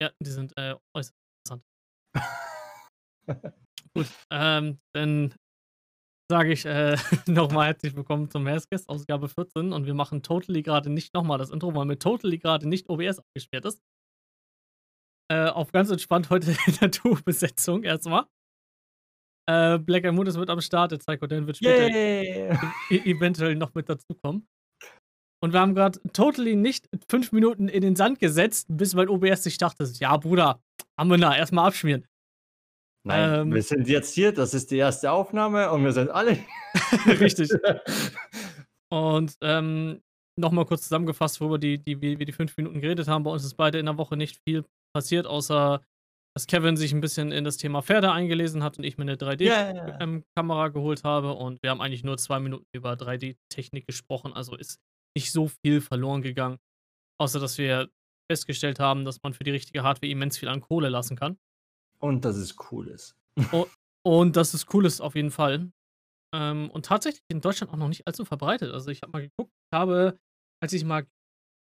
Ja, die sind äh, äußerst interessant. Gut, ähm, dann sage ich äh, nochmal herzlich willkommen zum Maskest, Ausgabe 14. Und wir machen Totally gerade nicht nochmal das Intro, weil mit Totally gerade nicht OBS abgesperrt ist. Äh, auf ganz entspannt heute in der Tour-Besetzung erstmal. Äh, Black Moon ist mit am Start, der Psycho Dan wird später Yeah. e eventuell noch mit dazukommen. Und wir haben gerade totally nicht fünf Minuten in den Sand gesetzt, bis mein OBS sich dachte, ja, Bruder, haben wir da, erstmal abschmieren. Nein, Ähm. wir sind jetzt hier, das ist die erste Aufnahme und wir sind alle. Richtig. Und ähm, nochmal kurz zusammengefasst, worüber die, die, wir die fünf Minuten geredet haben. Bei uns ist beide in der Woche nicht viel passiert, außer dass Kevin sich ein bisschen in das Thema Pferde eingelesen hat und ich mir eine 3D-Kamera Yeah. geholt habe. Und wir haben eigentlich nur zwei Minuten über 3D-Technik gesprochen. Also ist nicht so viel verloren gegangen. Außer dass wir festgestellt haben, dass man für die richtige Hardware immens viel an Kohle lassen kann. Und dass es cool ist. Und das ist cool ist auf jeden Fall. Ähm, und tatsächlich in Deutschland auch noch nicht allzu verbreitet. Also ich habe mal geguckt, ich habe, als ich mal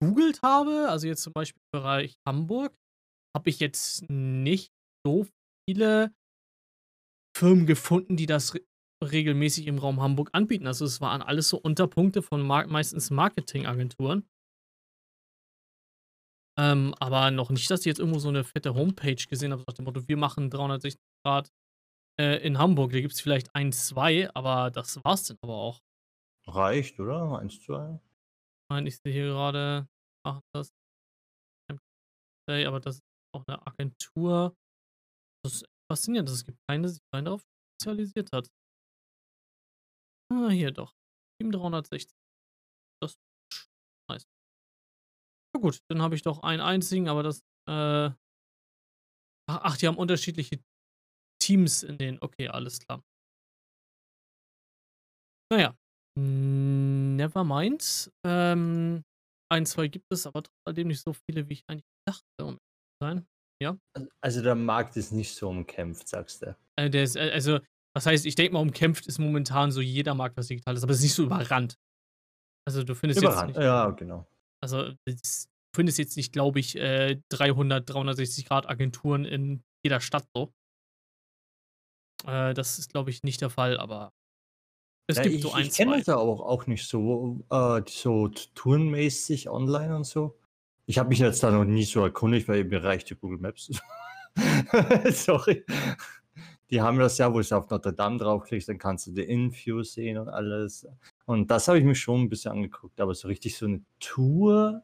googelt habe, also jetzt zum Beispiel im Bereich Hamburg, habe ich jetzt nicht so viele Firmen gefunden, die das regelmäßig im Raum Hamburg anbieten. Also es waren alles so Unterpunkte von mar meistens Marketingagenturen. Ähm, aber noch nicht, dass ich jetzt irgendwo so eine fette Homepage gesehen habe, nach dem Motto, wir machen 360 Grad äh, in Hamburg. Da gibt es vielleicht ein, zwei, aber das war's dann aber auch. Reicht, oder? Eins, zwei. Ich meine, ich sehe hier gerade, machen das. Aber das ist auch eine Agentur. Das ist faszinierend, dass es gibt keine, die sich rein darauf spezialisiert hat. Ah, hier doch. Team 360. Das ist nice. Ja gut, dann habe ich doch einen einzigen, aber das, äh. Ach, die haben unterschiedliche Teams in denen. Okay, alles klar. Naja. Never mind. Ähm, ein, zwei gibt es, aber trotzdem nicht so viele, wie ich eigentlich dachte, um ehrlich zu sein. Also der Markt ist nicht so umkämpft, sagst du. Äh, der ist, äh, also, das heißt, ich denke mal, umkämpft ist momentan so jeder Markt, was digital ist, aber es ist nicht so überrannt. Also, du findest Überall. jetzt nicht, Ja, genau. also, du findest jetzt nicht, glaube ich, äh, 300, 360 Grad Agenturen in jeder Stadt so. Äh, das ist, glaube ich, nicht der Fall, aber es Ja, gibt ich, so ein, ich kenne das aber auch, auch nicht so, äh, so tourenmäßig online und so. Ich habe mich jetzt da noch nie so erkundigt, weil mir reicht die Google Maps. Sorry. Die haben das ja, wo du auf Notre Dame draufklickst, dann kannst du die Inview sehen und alles. Und das habe ich mir schon ein bisschen angeguckt, aber so richtig so eine Tour.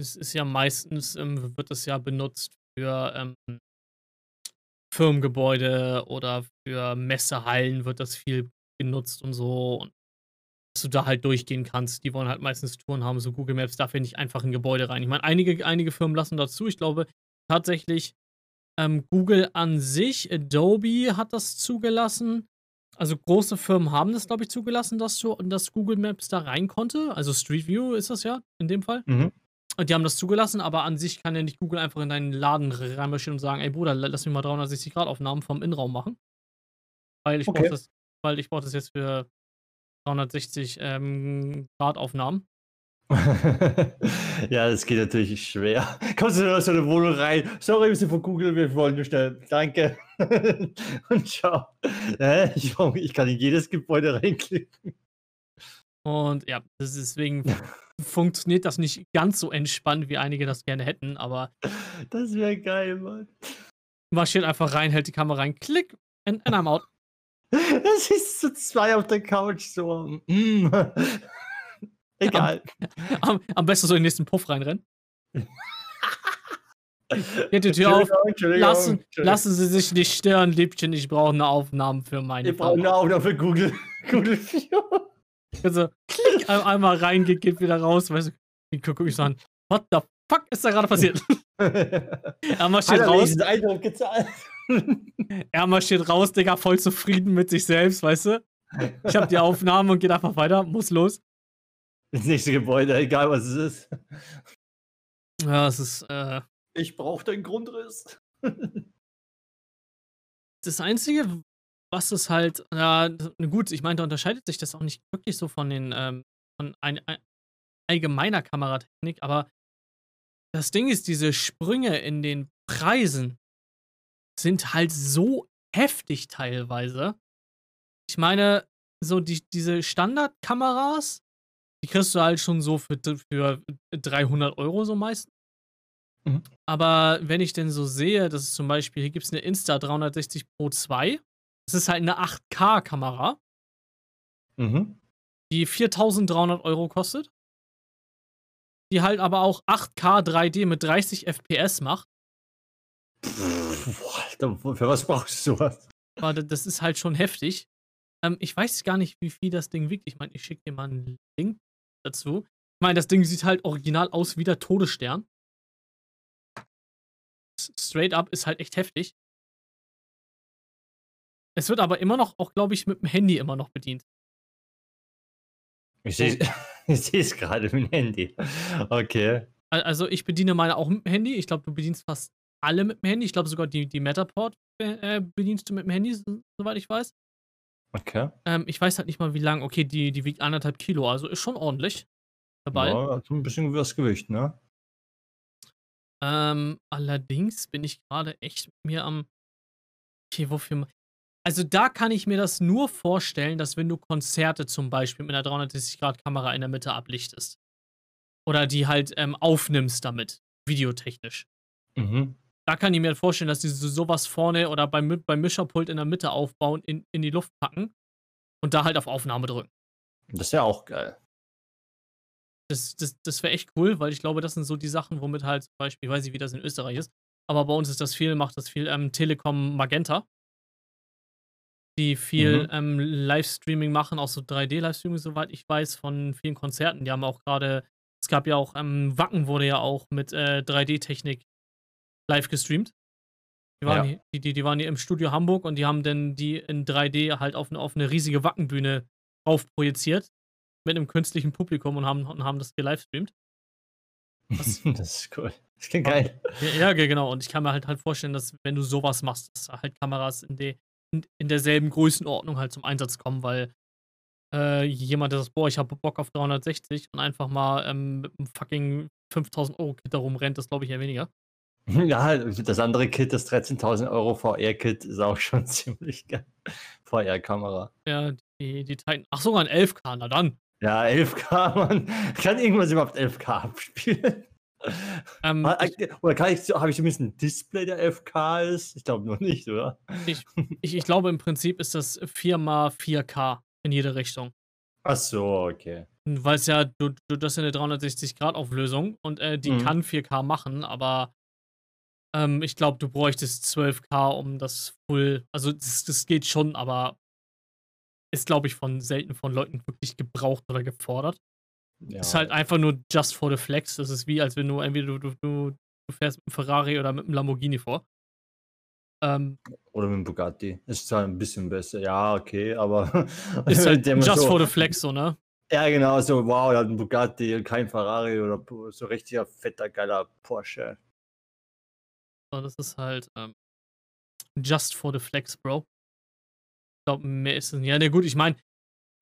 Es ist ja meistens, ähm, wird es ja benutzt für ähm, Firmengebäude oder für Messehallen wird das viel genutzt und so. Und dass du da halt durchgehen kannst. Die wollen halt meistens Touren haben. So Google Maps darf ja nicht einfach in ein Gebäude rein. Ich meine, einige, einige Firmen lassen dazu. Ich glaube tatsächlich, ähm, Google an sich, Adobe hat das zugelassen. Also große Firmen haben das, glaube ich, zugelassen, dass, du, dass Google Maps da rein konnte. Also Street View ist das ja in dem Fall. Mhm. Die haben das zugelassen, aber an sich kann ja nicht Google einfach in deinen Laden reinmarschieren und sagen, ey Bruder, la- lass mich mal 360 Grad Aufnahmen vom Innenraum machen. Weil ich Okay. brauche das, weil ich brauche das jetzt für 360 ähm, Grad Aufnahmen. ja, das geht natürlich schwer. Kommst du in so eine Wohnung rein? Sorry, wir sind von Google, wir wollen nur schnell. Danke. Und ciao. Ich, ich kann in jedes Gebäude reinklicken. Und ja, ist deswegen funktioniert das nicht ganz so entspannt, wie einige das gerne hätten, aber Das wäre geil, Mann. marschiert einfach rein, hält die Kamera rein, klick, and, and I'm out. Das ist so zwei auf der Couch, so. Mm. Egal. Am, am besten so in den nächsten Puff reinrennen. Geht die Tür auf. Lassen, lassen Sie sich nicht stören, Liebchen. Ich brauche eine Aufnahme für meine Wir brauchen eine. Aufnahme für Google. Google View. Also, klick, ein- einmal rein, geht, wieder raus. Weißt du, ich gucke mich so an. What the fuck ist da gerade passiert? er marschiert Hat er raus. diesen Eindruck gezahlt? Er marschiert raus, Digga, voll zufrieden mit sich selbst, weißt du? Ich habe die Aufnahme und geht einfach weiter, muss los. Ins nächste Gebäude, egal was es ist. Ja, es ist, äh, Ich brauche den Grundriss. das Einzige, was es halt, ja, na gut, ich meine, da unterscheidet sich das auch nicht wirklich so von den, ähm, von ein, ein, allgemeiner Kameratechnik, aber das Ding ist, diese Sprünge in den Preisen sind halt so heftig teilweise. Ich meine, so die, diese Standardkameras, die kriegst du halt schon so für, für 300 Euro so meistens. Mhm. Aber wenn ich denn so sehe, dass es zum Beispiel, hier gibt es eine Insta 360 Pro 2, das ist halt eine 8K-Kamera, Mhm. die 4300 Euro kostet. Die halt aber auch 8K 3D mit 30 FPS macht. Alter, für was brauchst du sowas? Aber da- das ist halt schon heftig. Ähm, ich weiß gar nicht, wie viel das Ding wiegt. Ich meine, ich schicke dir mal einen Link dazu. Ich meine, das Ding sieht halt original aus wie der Todesstern. Straight up ist halt echt heftig. Es wird aber immer noch, auch glaube ich, mit dem Handy immer noch bedient. Ich sehe es gerade mit dem Handy. Okay. Al- Also ich bediene meine auch mit dem Handy. Ich glaube, du bedienst fast alle mit dem Handy. Ich glaube sogar die, die Matterport äh, bedienst du mit dem Handy, so, soweit ich weiß. Okay. Ähm, ich weiß halt nicht mal, wie lang. Okay, die, die wiegt anderthalb Kilo, also ist schon ordentlich dabei. Ja, hat so ein bisschen was Gewicht, ne? Ähm, allerdings bin ich gerade echt mir am. Okay, wofür. Also da kann ich mir das nur vorstellen, dass wenn du Konzerte zum Beispiel mit einer 360-Grad-Kamera in der Mitte ablichtest. Oder die halt ähm, aufnimmst damit, videotechnisch. Mhm. Da kann ich mir vorstellen, dass die so- sowas vorne oder beim, beim Mischerpult in der Mitte aufbauen, in, in die Luft packen und da halt auf Aufnahme drücken. Das ist ja auch geil. Das, das, das wäre echt cool, weil ich glaube, das sind so die Sachen, womit halt zum Beispiel, ich weiß nicht, wie das in Österreich ist, aber bei uns ist das viel, macht das viel ähm, Telekom Magenta, die viel Mhm. ähm, Livestreaming machen, auch so 3D-Livestreaming, soweit ich weiß, von vielen Konzerten. Die haben auch gerade, es gab ja auch, ähm, Wacken wurde ja auch mit äh, 3D-Technik live gestreamt. Die waren, Ja. hier, die, die, die waren hier im Studio Hamburg und die haben dann die in 3D halt auf eine, auf eine riesige Wackenbühne drauf projiziert mit einem künstlichen Publikum und haben, und haben das gelivestreamt. Was? Das ist cool. Das klingt geil. Ja, ja, ge- genau. Und ich kann mir halt halt vorstellen, dass wenn du sowas machst, dass da halt Kameras in, de, in, in derselben Größenordnung halt zum Einsatz kommen, weil äh, jemand, der sagt, boah, ich habe Bock auf 360 und einfach mal ähm, mit einem fucking 5000 Euro Kit da rumrennt, das glaube ich eher weniger. Ja, das andere Kit, das 13.000 Euro VR-Kit, ist auch schon ziemlich geil. VR-Kamera. Ja, die, die Titan. Ach, sogar ein 11K, na dann. Ja, 11K, man. Kann irgendwas überhaupt 11K abspielen? Ähm, Ah, ich, Oder kann ich, habe ich zumindest ein Display, der 11K ist? Ich glaube noch nicht, oder? ich, ich glaube, im Prinzip ist das 4x4K in jede Richtung. Ach so, okay. Weil es ja, du, du, das ist ja eine 360-Grad-Auflösung und äh, die Mhm. kann 4K machen, aber ähm, ich glaube, du bräuchtest 12K, um das full. Also, das, das geht schon, aber ist, glaube ich, von selten von Leuten wirklich gebraucht oder gefordert. Ja. Ist halt einfach nur just for the flex. Das ist wie, als wenn du entweder du, du, du, fährst mit einem Ferrari oder mit einem Lamborghini vor. Ähm, Oder mit dem Bugatti. Ist zwar ein bisschen besser, ja, okay, aber. ist halt just so, for the flex, so, ne? Ja, genau, so, wow, er hat einen Bugatti und kein Ferrari oder so richtiger fetter, geiler Porsche. So, das ist halt ähm, just for the flex, Bro. Ich glaube, mehr ist es nicht. Ja, ne, gut, ich meine,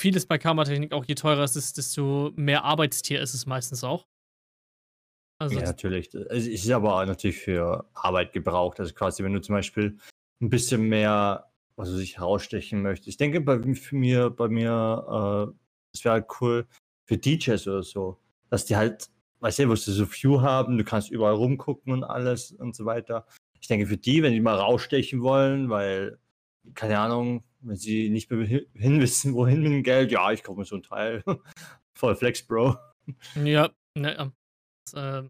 vieles bei Kameratechnik, auch je teurer es ist, desto mehr Arbeitstier ist es meistens auch. Also, Ja, natürlich. Es ist aber natürlich für Arbeit gebraucht. Also quasi, wenn du zum Beispiel ein bisschen mehr, was weiß ich, herausstechen möchtest. Ich denke, bei für mir, bei mir, äh, es wäre halt cool für DJs oder so, dass die halt, weißt du, wo sie so View haben, du kannst überall rumgucken und alles und so weiter. Ich denke, für die, wenn die mal rausstechen wollen, weil, keine Ahnung, wenn sie nicht mehr hin hin wissen, wohin mit dem Geld, ja, ich kaufe mir so ein Teil. Voll Flex, Bro. ja, ne, ähm, das, ähm,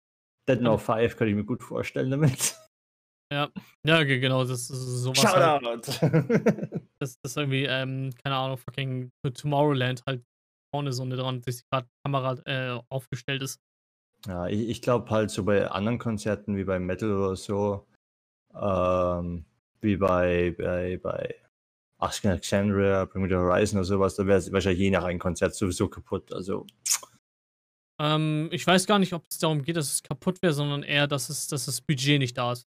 Dead No 5 kann ich mir gut vorstellen damit. ja, ge- genau, das ist sowas. Halt, Shoutout! das, das irgendwie, ähm, keine Ahnung, fucking Tomorrowland halt vorne so eine 360 Grad Kamera äh, aufgestellt ist. Ja, ich, ich glaube halt so bei anderen Konzerten wie bei Metal oder so, ähm, wie bei, bei, bei Ask Alexandria, Bring Me the Horizon oder sowas, da wäre es wahrscheinlich je nach einem Konzert sowieso kaputt. Also, Ähm, ich weiß gar nicht, ob es darum geht, dass es kaputt wäre, sondern eher, dass, es, dass das Budget nicht da ist.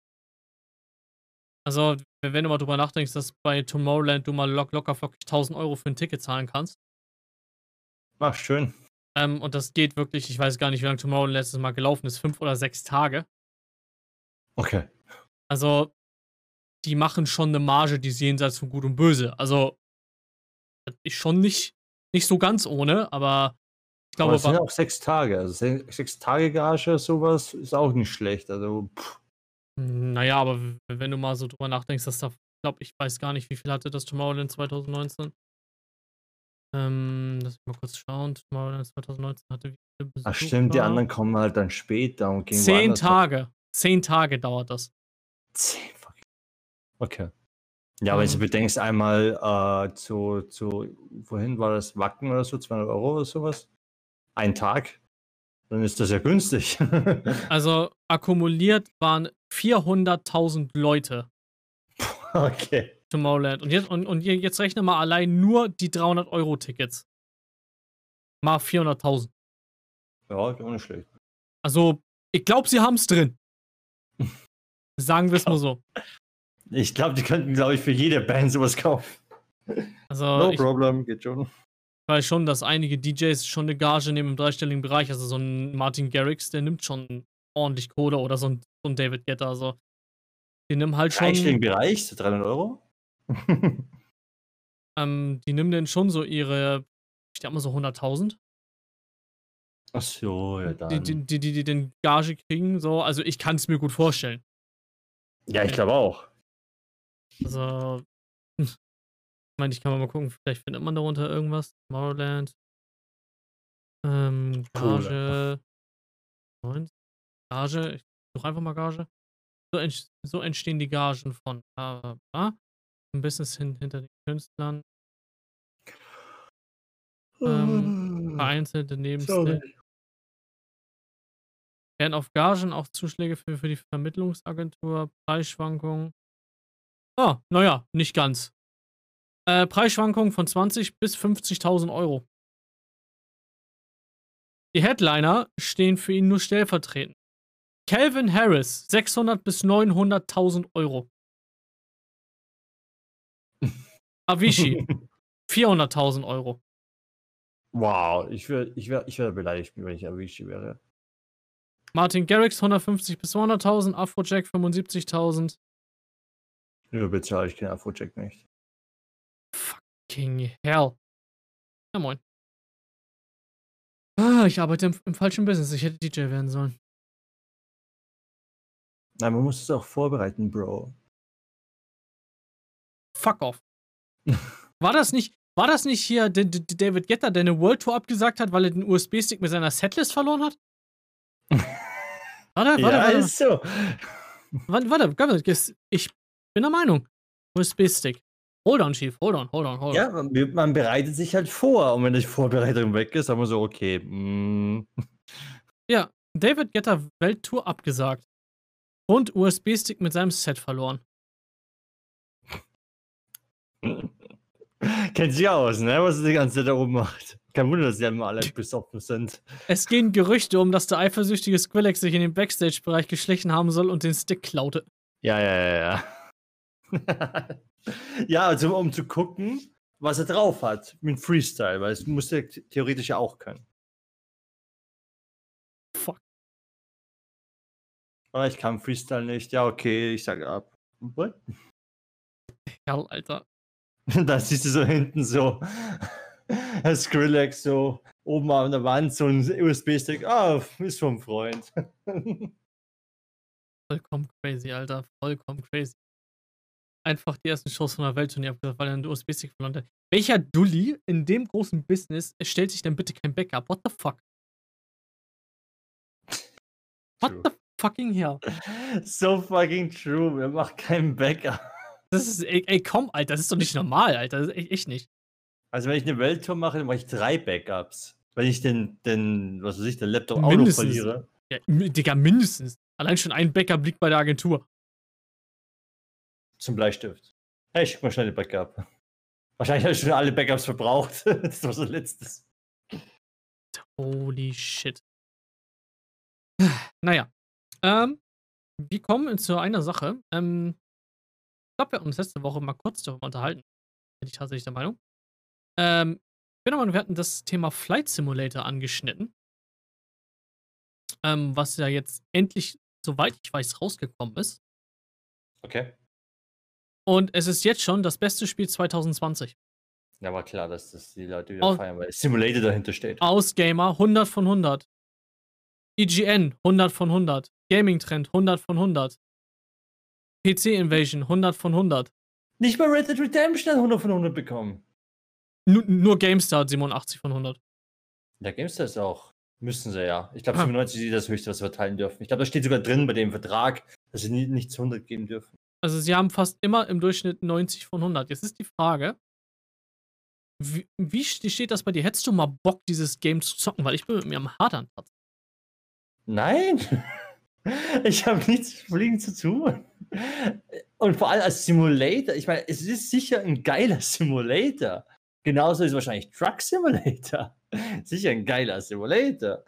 Also, wenn wenn du mal drüber nachdenkst, dass bei Tomorrowland du mal lock, locker flockig 1000 Euro für ein Ticket zahlen kannst. ach, schön. Ähm, und das geht wirklich, ich weiß gar nicht, wie lange Tomorrowland letztes Mal gelaufen ist, fünf oder sechs Tage. Okay. Also, die machen schon eine Marge, die ist jenseits von Gut und Böse. Also, das ist schon nicht, nicht so ganz ohne, aber ich Aber glaube, es sind auch sechs Tage. Also se- sechs Tage Gage, sowas ist auch nicht schlecht. Also, pff, naja, aber wenn du mal so drüber nachdenkst, dass da, glaube, ich weiß gar nicht, wie viel hatte das Tomorrowland 2019. Ähm, lass mich mal kurz schauen. Tomorrowland 2019 hatte wie viele Besucher? ach stimmt, die anderen kommen halt dann später und gehen Zehn. Tage. Zehn Tage dauert das. Zehn fucking. Okay. Ja, wenn du Mhm. bedenkst, einmal äh, zu, zu, wohin war das? Wacken oder so, 200 Euro oder sowas? Ein Tag? Dann ist das ja günstig. Also akkumuliert waren 400.000 Leute okay. Tomorrowland. Und jetzt, und, und je- jetzt rechne mal allein nur die 300-Euro-Tickets. Mal 400.000. Ja, ist auch nicht schlecht. Also, ich glaube, sie haben es drin. Sagen wir es mal so. Ich glaube, die könnten, glaube ich, für jede Band sowas kaufen. Also, No ich problem, geht schon. weiß schon, dass einige DJs schon eine Gage nehmen im dreistelligen Bereich. Also, so ein Martin Garrix, der nimmt schon ordentlich Kohle oder so ein, so ein David Guetta. Also, die nehmen halt schon. Dreistelligen Bereich, so 300 Euro? Ähm, die nehmen denn schon so ihre, ich denke mal so 100.000. Ach so, ja die, dann. die, die, die, die den Gage kriegen, so. Also ich kann es mir gut vorstellen. ja, ich glaube auch. Also, ich meine, ich kann mal gucken, vielleicht findet man darunter irgendwas. Tomorrowland. Ähm. Gage. 90, Gage. Ich suche einfach mal Gage. So, ent, so entstehen die Gagen von bla. Ein Business hin, hinter den Künstlern. Ähm, Vereinzelte Nebenstellen. Werden auf Gagen auch Zuschläge für, für die Vermittlungsagentur, Preisschwankungen. Ah, naja, nicht ganz. Äh, Preisschwankungen von 20 bis 50.000 Euro. Die Headliner stehen für ihn nur stellvertretend. Calvin Harris, 600 bis 900.000 Euro. Avicii, 400.000 Euro. wow, ich wäre ich wär, ich wär beleidigt, wenn ich Avicii wäre. Martin Garrix, 150 bis 200.000. Afrojack, 75.000. Nur bezahle ich keinen Afrojack nicht. King Hell. Ja, moin. Ah, ich arbeite im, im falschen Business. Ich hätte DJ werden sollen. Nein, man muss es auch vorbereiten, Bro. Fuck off. War das nicht, war das nicht hier D D David Guetta, der eine World Tour abgesagt hat, weil er den USB-Stick mit seiner Setlist verloren hat? Warte, warte, ja, warte. ist so. Warte, warte, Ich bin der Meinung. USB-Stick. Hold on, Chief. Hold on, hold on, hold on. Ja, man, man bereitet sich halt vor. Und wenn die Vorbereitung weg ist, sagen wir so, okay. mm. Ja, David Guetta Welttour abgesagt. Und USB-Stick mit seinem Set verloren. Kennt sich aus, ne? Was er die ganze Zeit da oben macht. Kein Wunder, dass die immer alle besoffen sind. Es gehen Gerüchte um, dass der eifersüchtige Skrillex sich in den Backstage-Bereich geschlichen haben soll und den Stick klaute. Ja, ja, ja, ja. ja, also um zu gucken, was er drauf hat mit Freestyle, weil es muss er th- theoretisch ja auch können. Fuck. Aber ich kann Freestyle nicht. Ja, okay, ich sage ab. What? Kerl, Alter. Da siehst du so hinten so Skrillex so oben an der Wand so ein USB-Stick. Ah, ist vom Freund. Vollkommen crazy, Alter. Vollkommen crazy. Einfach die ersten Shows von der Welttournee abgesagt, weil er einen USB-Stick verloren hat. Welcher Dulli in dem großen Business stellt sich denn bitte kein Backup? What the fuck? What True. the fucking hell? so fucking true. Wer macht keinen Backup? Das ist, ey, ey, komm, Alter, das ist doch nicht normal, Alter. Das ist echt, echt nicht. Also wenn ich eine Welttour mache, dann mache ich drei Backups. Wenn ich den, den, was weiß ich, den Laptop auch noch Mindestens. verliere. Ja, Digga, mindestens. Allein schon ein Backup liegt bei der Agentur. Zum Bleistift. Hey, schick mal schnell den Backup. Wahrscheinlich habe ich schon alle Backups verbraucht. das war so letztes. Holy shit. Naja. Ähm, wir kommen zu einer Sache. Ähm, ich glaube, wir haben uns letzte Woche mal kurz darüber unterhalten. Bin ich tatsächlich der Meinung. Ähm, Genau, wir hatten das Thema Flight Simulator angeschnitten. Ähm, was ja jetzt endlich, soweit ich weiß, rausgekommen ist. Okay. Und es ist jetzt schon das beste Spiel 2020. Ja, war klar, dass das die Leute wieder Aus- feiern, weil Simulator dahinter steht. Ausgamer 100 von 100. IGN 100 von 100. Gaming Trend 100 von 100. PC Invasion 100 von 100. Nicht mal Red Dead Redemption hat 100 von 100 bekommen. Nu nur GameStar hat 87 von 100. Der GameStar ist auch. Müssen sie ja. Ich glaube, Ah. 95 ist das höchste, was sie verteilen dürfen. Ich glaube, da steht sogar drin bei dem Vertrag, dass sie nie, nicht zu 100 geben dürfen. Also sie haben fast immer im Durchschnitt 90 von 100. Jetzt ist die Frage, wie, wie ste- steht das bei dir? Hättest du mal Bock, dieses Game zu zocken? Weil ich bin mit mir am Hadern. Nein! Ich habe nichts mit Fliegen zu tun. Und vor allem als Simulator, ich meine, es ist sicher ein geiler Simulator. Genauso ist wahrscheinlich Truck Simulator. Sicher ein geiler Simulator.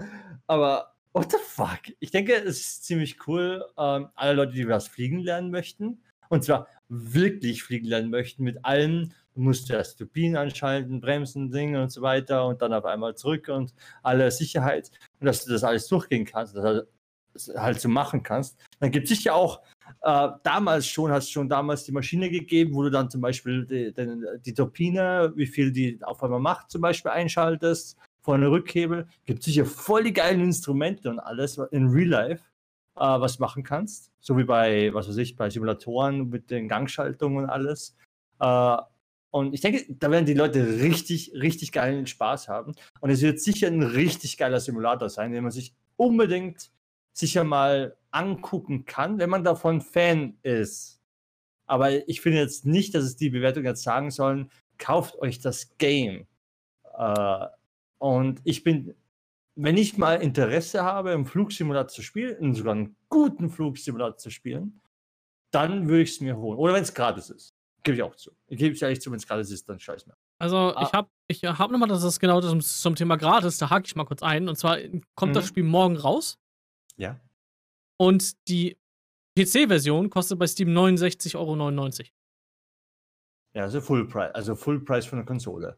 Aber what the fuck? Ich denke, es ist ziemlich cool. Ähm, alle Leute, die was fliegen lernen möchten, und zwar wirklich fliegen lernen möchten, mit allem, du musst erst Turbinen anschalten, Bremsen, Dinge und so weiter und dann auf einmal zurück und alle Sicherheit und dass du das alles durchgehen kannst, dass du das halt so machen kannst. Dann gibt es sicher auch, äh, damals schon, hast schon damals die Maschine gegeben, wo du dann zum Beispiel die, die, die Turbine, wie viel die auf einmal macht, zum Beispiel einschaltest, vorne Rückhebel. Gibt sicher voll die geilen Instrumente und alles in Real Life, äh, was machen kannst. So wie bei, was weiß ich, bei Simulatoren mit den Gangschaltungen und alles. Äh, und ich denke, da werden die Leute richtig, richtig geilen Spaß haben. Und es wird sicher ein richtig geiler Simulator sein, den man sich unbedingt sicher mal angucken kann, wenn man davon Fan ist. Aber ich finde jetzt nicht, dass es die Bewertung jetzt sagen sollen, kauft euch das Game. Äh, und ich bin, wenn ich mal Interesse habe, im Flugsimulator zu spielen, sogar einen guten Flugsimulator zu spielen, dann würde ich es mir holen. Oder wenn es gratis ist. Gebe ich auch zu. Ich gebe es ehrlich zu, wenn es gratis ist, dann scheiß mir. Also Ah. ich habe ich hab nochmal, das ist genau das zum, zum Thema gratis, da hake ich mal kurz ein. Und zwar kommt das Mhm. Spiel morgen raus Ja. Und die PC-Version kostet bei Steam 69,99 Euro. Ja, also Full Price, also Full Price von der Konsole.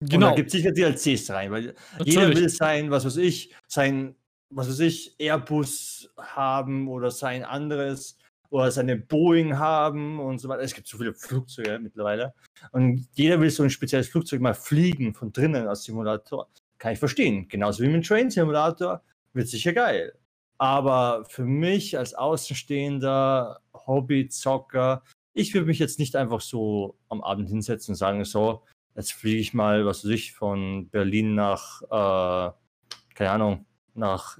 Und Genau. da gibt es sicher DLCs rein, weil jeder Natürlich. will sein, was weiß ich, sein, was weiß ich, Airbus haben oder sein anderes oder seine Boeing haben und so weiter. Es gibt so viele Flugzeuge mittlerweile. Und jeder will so ein spezielles Flugzeug mal fliegen von drinnen als Simulator. Kann ich verstehen. Genauso wie mit dem Train Simulator. Wird sicher geil. Aber für mich als Außenstehender, Hobbyzocker, ich würde mich jetzt nicht einfach so am Abend hinsetzen und sagen, so, jetzt fliege ich mal, was weiß ich, von Berlin nach, äh, keine Ahnung, nach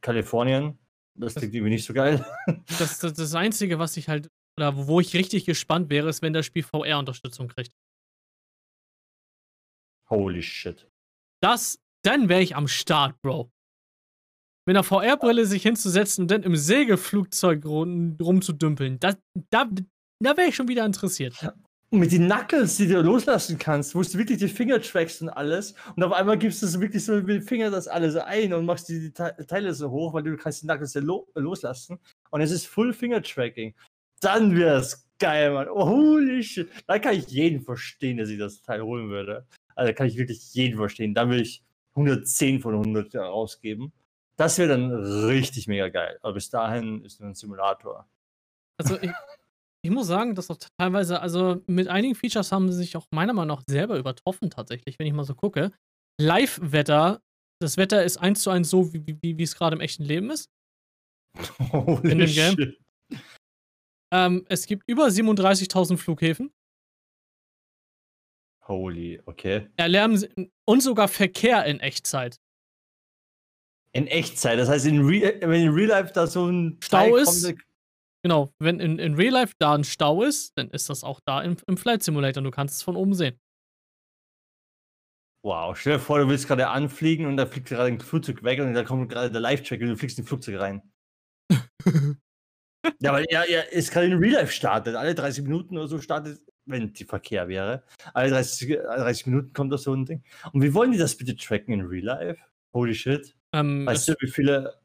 Kalifornien. Das klingt irgendwie nicht so geil. Das, das, das Einzige, was ich halt, oder wo ich richtig gespannt wäre, ist, wenn das Spiel VR-Unterstützung kriegt. Holy shit. Das, dann wäre ich am Start, Bro. Mit einer VR-Brille sich hinzusetzen und dann im Segelflugzeug rum, rumzudümpeln, das, da, da wäre ich schon wieder interessiert. Und mit den Knuckles, die du loslassen kannst, wo du wirklich die Finger trackst und alles. Und auf einmal gibst du so wirklich so mit den Fingern das alles ein und machst die, die Te- Teile so hoch, weil du kannst die Knuckles ja lo loslassen. Und es ist Full Finger Tracking. Dann wär's geil, Mann. Oh, holy shit. Da kann ich jeden verstehen, dass ich das Teil holen würde. Also kann ich wirklich jeden verstehen. Da will ich 110 von 100 rausgeben. Das wäre dann richtig mega geil. Aber bis dahin ist nur ein Simulator. Also ich, ich muss sagen, dass auch teilweise, also mit einigen Features haben sie sich auch meiner Meinung nach selber übertroffen tatsächlich, wenn ich mal so gucke. Live-Wetter, das Wetter ist eins zu eins so, wie, wie, wie es gerade im echten Leben ist. Holy In dem Game? shit. Ähm, es gibt über 37.000 Flughäfen. Holy, okay. Erlärmen und sogar Verkehr in Echtzeit. In Echtzeit, das heißt, in Real, wenn in Real Life da so ein Stau Teil ist? kommt, Genau, wenn in, in Real Life da ein Stau ist, dann ist das auch da im, im Flight Simulator. Du kannst es von oben sehen. Wow, stell dir vor, du willst gerade anfliegen und da fliegt gerade ein Flugzeug weg und da kommt gerade der Live-Track und du fliegst in ein Flugzeug rein. ja, aber ja, ja, ist gerade in Real Life startet. Alle 30 Minuten oder so startet, wenn die Verkehr wäre. Alle 30, 30 Minuten kommt da so ein Ding. Und wie wollen die das bitte tracken in Real Life? Holy shit. Ähm, Weißt es, du, wie viele.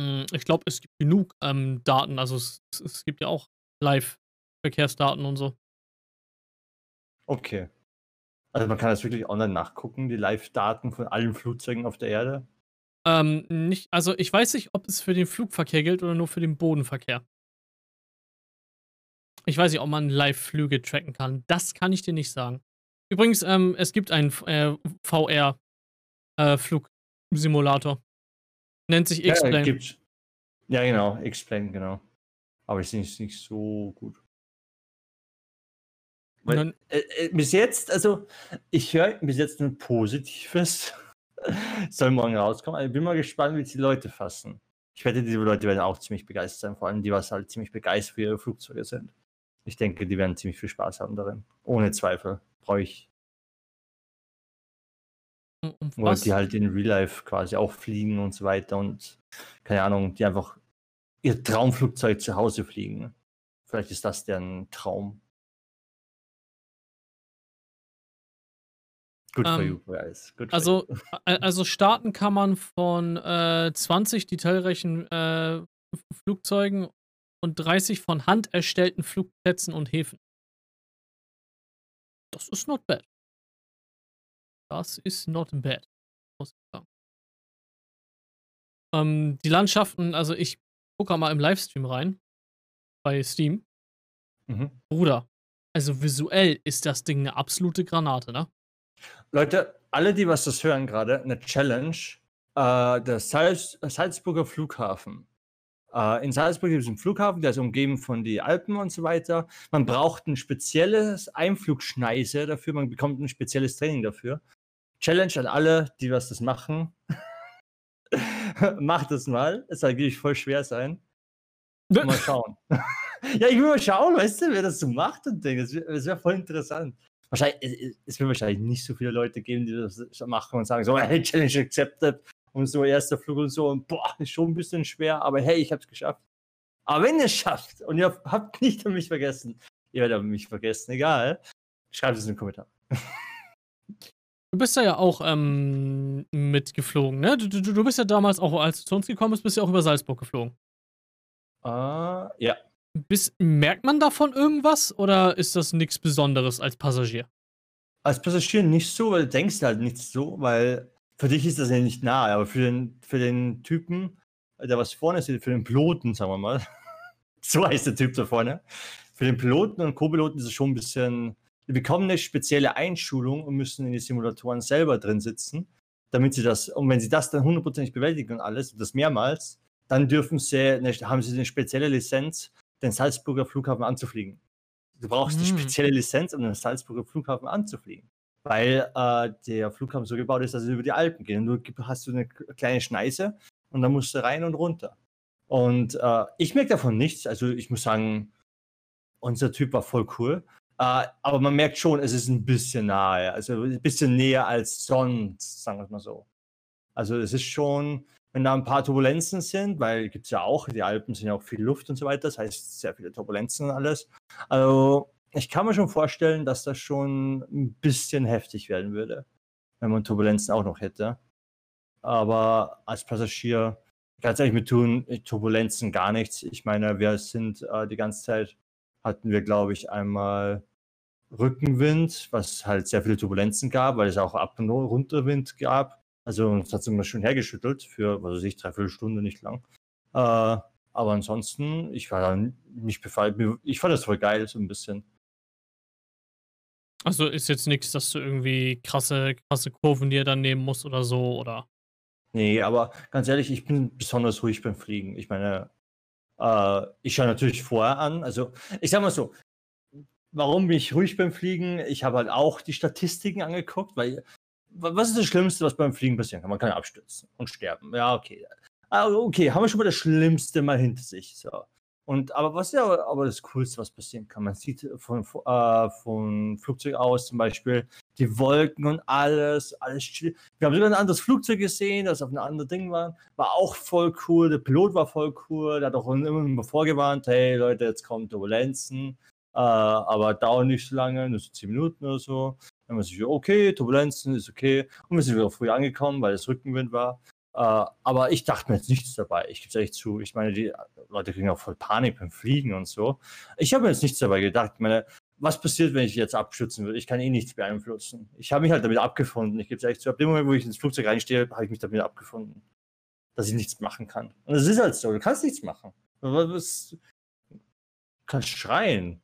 mh, ich glaube, es gibt genug ähm, Daten. Also es, es- gibt ja auch Live-Verkehrsdaten und so. Okay. Also man kann das wirklich online nachgucken, die Live-Daten von allen Flugzeugen auf der Erde? Ähm, nicht also ich weiß nicht, ob es für den Flugverkehr gilt oder nur für den Bodenverkehr. Ich weiß nicht, ob man Live-Flüge tracken kann. Das kann ich dir nicht sagen. Übrigens, ähm, es gibt einen äh, VR Flugsimulator. Nennt sich Ja, X-Plane. gibt's. Ja, genau, X-Plane, genau. Aber ich sehe es nicht so gut. Weil, äh, äh, bis jetzt, also ich höre bis jetzt nur Positives. Soll morgen rauskommen. Also, ich bin mal gespannt, wie es die Leute fassen. Ich wette, diese Leute werden auch ziemlich begeistert sein, vor allem die, was halt ziemlich begeistert für ihre Flugzeuge sind. Ich denke, die werden ziemlich viel Spaß haben darin. Ohne Zweifel. Brauche ich. Um, um Oder was? die halt in Real Life quasi auch fliegen und so weiter und keine Ahnung, die einfach ihr Traumflugzeug zu Hause fliegen. Vielleicht ist das deren Traum. Good for Ähm, you, guys. Good Also, you. also starten kann man von äh, 20 detailreichen äh, Flugzeugen und 30 von Hand erstellten Flugplätzen und Häfen. Das ist not bad. Das ist not bad. Muss ich sagen. Ähm, die Landschaften, also ich gucke mal im Livestream rein. Bei Steam. Mhm. Bruder, also visuell ist das Ding eine absolute Granate, ne? Leute, alle, die was das hören gerade, eine Challenge. Äh, der Salz, Salzburger Flughafen. Äh, in Salzburg gibt es einen Flughafen, der ist umgeben von den Alpen und so weiter. Man braucht ein spezielles Einflugschneise dafür, man bekommt ein spezielles Training dafür. Challenge an alle, die was das machen. Macht das mal. Es soll wirklich voll schwer sein. Mal schauen. ja, ich will mal schauen, weißt du, wer das so macht und Ding. Das wäre wär voll interessant. Wahrscheinlich, es, es wird wahrscheinlich nicht so viele Leute geben, die das machen und sagen so, hey, Challenge accepted und so erster Flug und so und boah, ist schon ein bisschen schwer, aber hey, ich hab's geschafft. Aber wenn ihr es schafft und ihr habt nicht an mich vergessen, ihr werdet an mich vergessen, egal, schreibt es in den Kommentar. Du bist da ja auch ähm, mitgeflogen, ne? Du, du, du bist ja damals auch, als du zu uns gekommen bist, bist ja auch über Salzburg geflogen. Ah, ja. Bis, merkt man davon irgendwas oder ist das nichts Besonderes als Passagier? Als Passagier nicht so, weil du denkst halt nicht so, weil für dich ist das ja nicht nahe, aber für den, für den Typen, der was vorne sieht, für den Piloten, sagen wir mal, so heißt der Typ da vorne, für den Piloten und Co-Piloten ist es schon ein bisschen, die bekommen eine spezielle Einschulung und müssen in die Simulatoren selber drin sitzen, damit sie das, und wenn sie das dann hundertprozentig bewältigen und alles, und das mehrmals, dann dürfen sie, haben sie eine spezielle Lizenz, den Salzburger Flughafen anzufliegen. Du brauchst eine Hm. spezielle Lizenz, um den Salzburger Flughafen anzufliegen. Weil äh, der Flughafen so gebaut ist, dass er über die Alpen geht. Und du hast du eine kleine Schneise und dann musst du rein und runter. Und äh, ich merke davon nichts. Also ich muss sagen, unser Typ war voll cool. Äh, aber man merkt schon, es ist ein bisschen nahe. Also ein bisschen näher als sonst, sagen wir es mal so. Also es ist schon, wenn da ein paar Turbulenzen sind, weil gibt es ja auch, die Alpen sind ja auch viel Luft und so weiter, das heißt sehr viele Turbulenzen und alles. Also ich kann mir schon vorstellen, dass das schon ein bisschen heftig werden würde, wenn man Turbulenzen auch noch hätte. Aber als Passagier, ganz ehrlich, mit tun Turbulenzen gar nichts. Ich meine, wir sind äh, die ganze Zeit, hatten wir, glaube ich, einmal Rückenwind, was halt sehr viele Turbulenzen gab, weil es auch Ab- und Runterwind gab. Also uns hat es immer schön hergeschüttelt für, was weiß ich, dreiviertel Stunde, nicht lang. Äh, aber ansonsten, ich war da nicht befallen. Ich fand das voll geil, so ein bisschen. Also ist jetzt nichts, dass du irgendwie krasse, krasse Kurven dir dann nehmen musst oder so, oder? Nee, aber ganz ehrlich, ich bin besonders ruhig beim Fliegen. Ich meine, äh, ich schaue natürlich vorher an. Also, ich sag mal so, warum bin ich ruhig beim Fliegen? Ich habe halt auch die Statistiken angeguckt, weil wa- was ist das Schlimmste, was beim Fliegen passieren kann? Man kann abstürzen und sterben. Ja, okay. Ah, okay, haben wir schon mal das Schlimmste mal hinter sich. So. Und aber was ja aber das Coolste, was passieren kann? Man sieht von, äh, von Flugzeug aus zum Beispiel die Wolken und alles, alles chill. Wir haben sogar ein anderes Flugzeug gesehen, das auf einem anderen Ding war. War auch voll cool. Der Pilot war voll cool. Der hat auch immer vorgewarnt: hey Leute, jetzt kommen Turbulenzen. Äh, aber dauert nicht so lange, nur so 10 Minuten oder so. Dann haben wir sich, okay, Turbulenzen ist okay. Und wir sind wieder früh angekommen, weil es Rückenwind war. Äh, aber ich dachte mir jetzt nichts dabei. Ich gebe es ehrlich zu. Ich meine, die Leute kriegen auch voll Panik beim Fliegen und so. Ich habe mir jetzt nichts dabei gedacht. Ich meine, was passiert, wenn ich jetzt abschützen würde? Ich kann eh nichts beeinflussen. Ich habe mich halt damit abgefunden. Ich gebe es ehrlich zu. Ab dem Moment, wo ich ins Flugzeug reinstehe, habe ich mich damit abgefunden, dass ich nichts machen kann. Und es ist halt so, du kannst nichts machen. Du kannst schreien,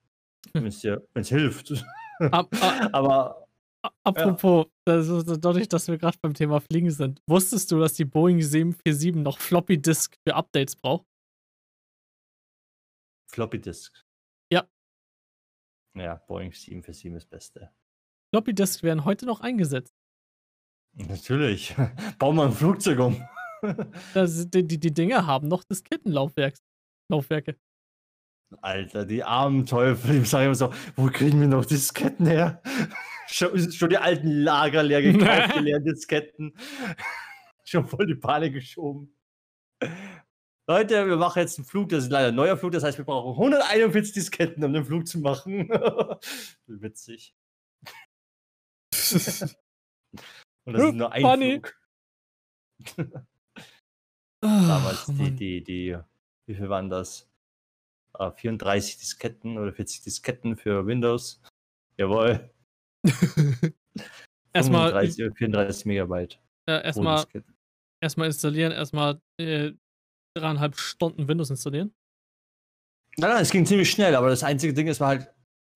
wenn es hilft. Ab, ab, Aber Apropos, ja. das dadurch, dass wir gerade beim Thema Fliegen sind, wusstest du, dass die Boeing 747 noch Floppy Disk für Updates braucht? Floppy Disk? Ja. Ja, Boeing 747 ist das Beste. Floppy Disk werden heute noch eingesetzt. Natürlich. Bauen wir ein Flugzeug um. das, die, die, die Dinger haben noch Diskettenlaufwerke. Alter, die armen Teufel. Ich sage immer so, wo kriegen wir noch Disketten her? Schon, schon die alten Lager leer gekauft, die leeren Disketten. schon voll die Panik geschoben. Leute, wir machen jetzt einen Flug, das ist leider ein neuer Flug, das heißt, wir brauchen 141 Disketten, um den Flug zu machen. Witzig. Und das ist nur ein Funny. Flug. Damals die, die, die, wie viel waren das? 34 ah, Disketten oder 40 Disketten für Windows. Jawohl. erstmal 35, 34 Megabyte. Äh, erstmal, erstmal installieren, erstmal äh, dreieinhalb Stunden Windows installieren. Nein, nein, es ging ziemlich schnell, aber das einzige Ding ist war halt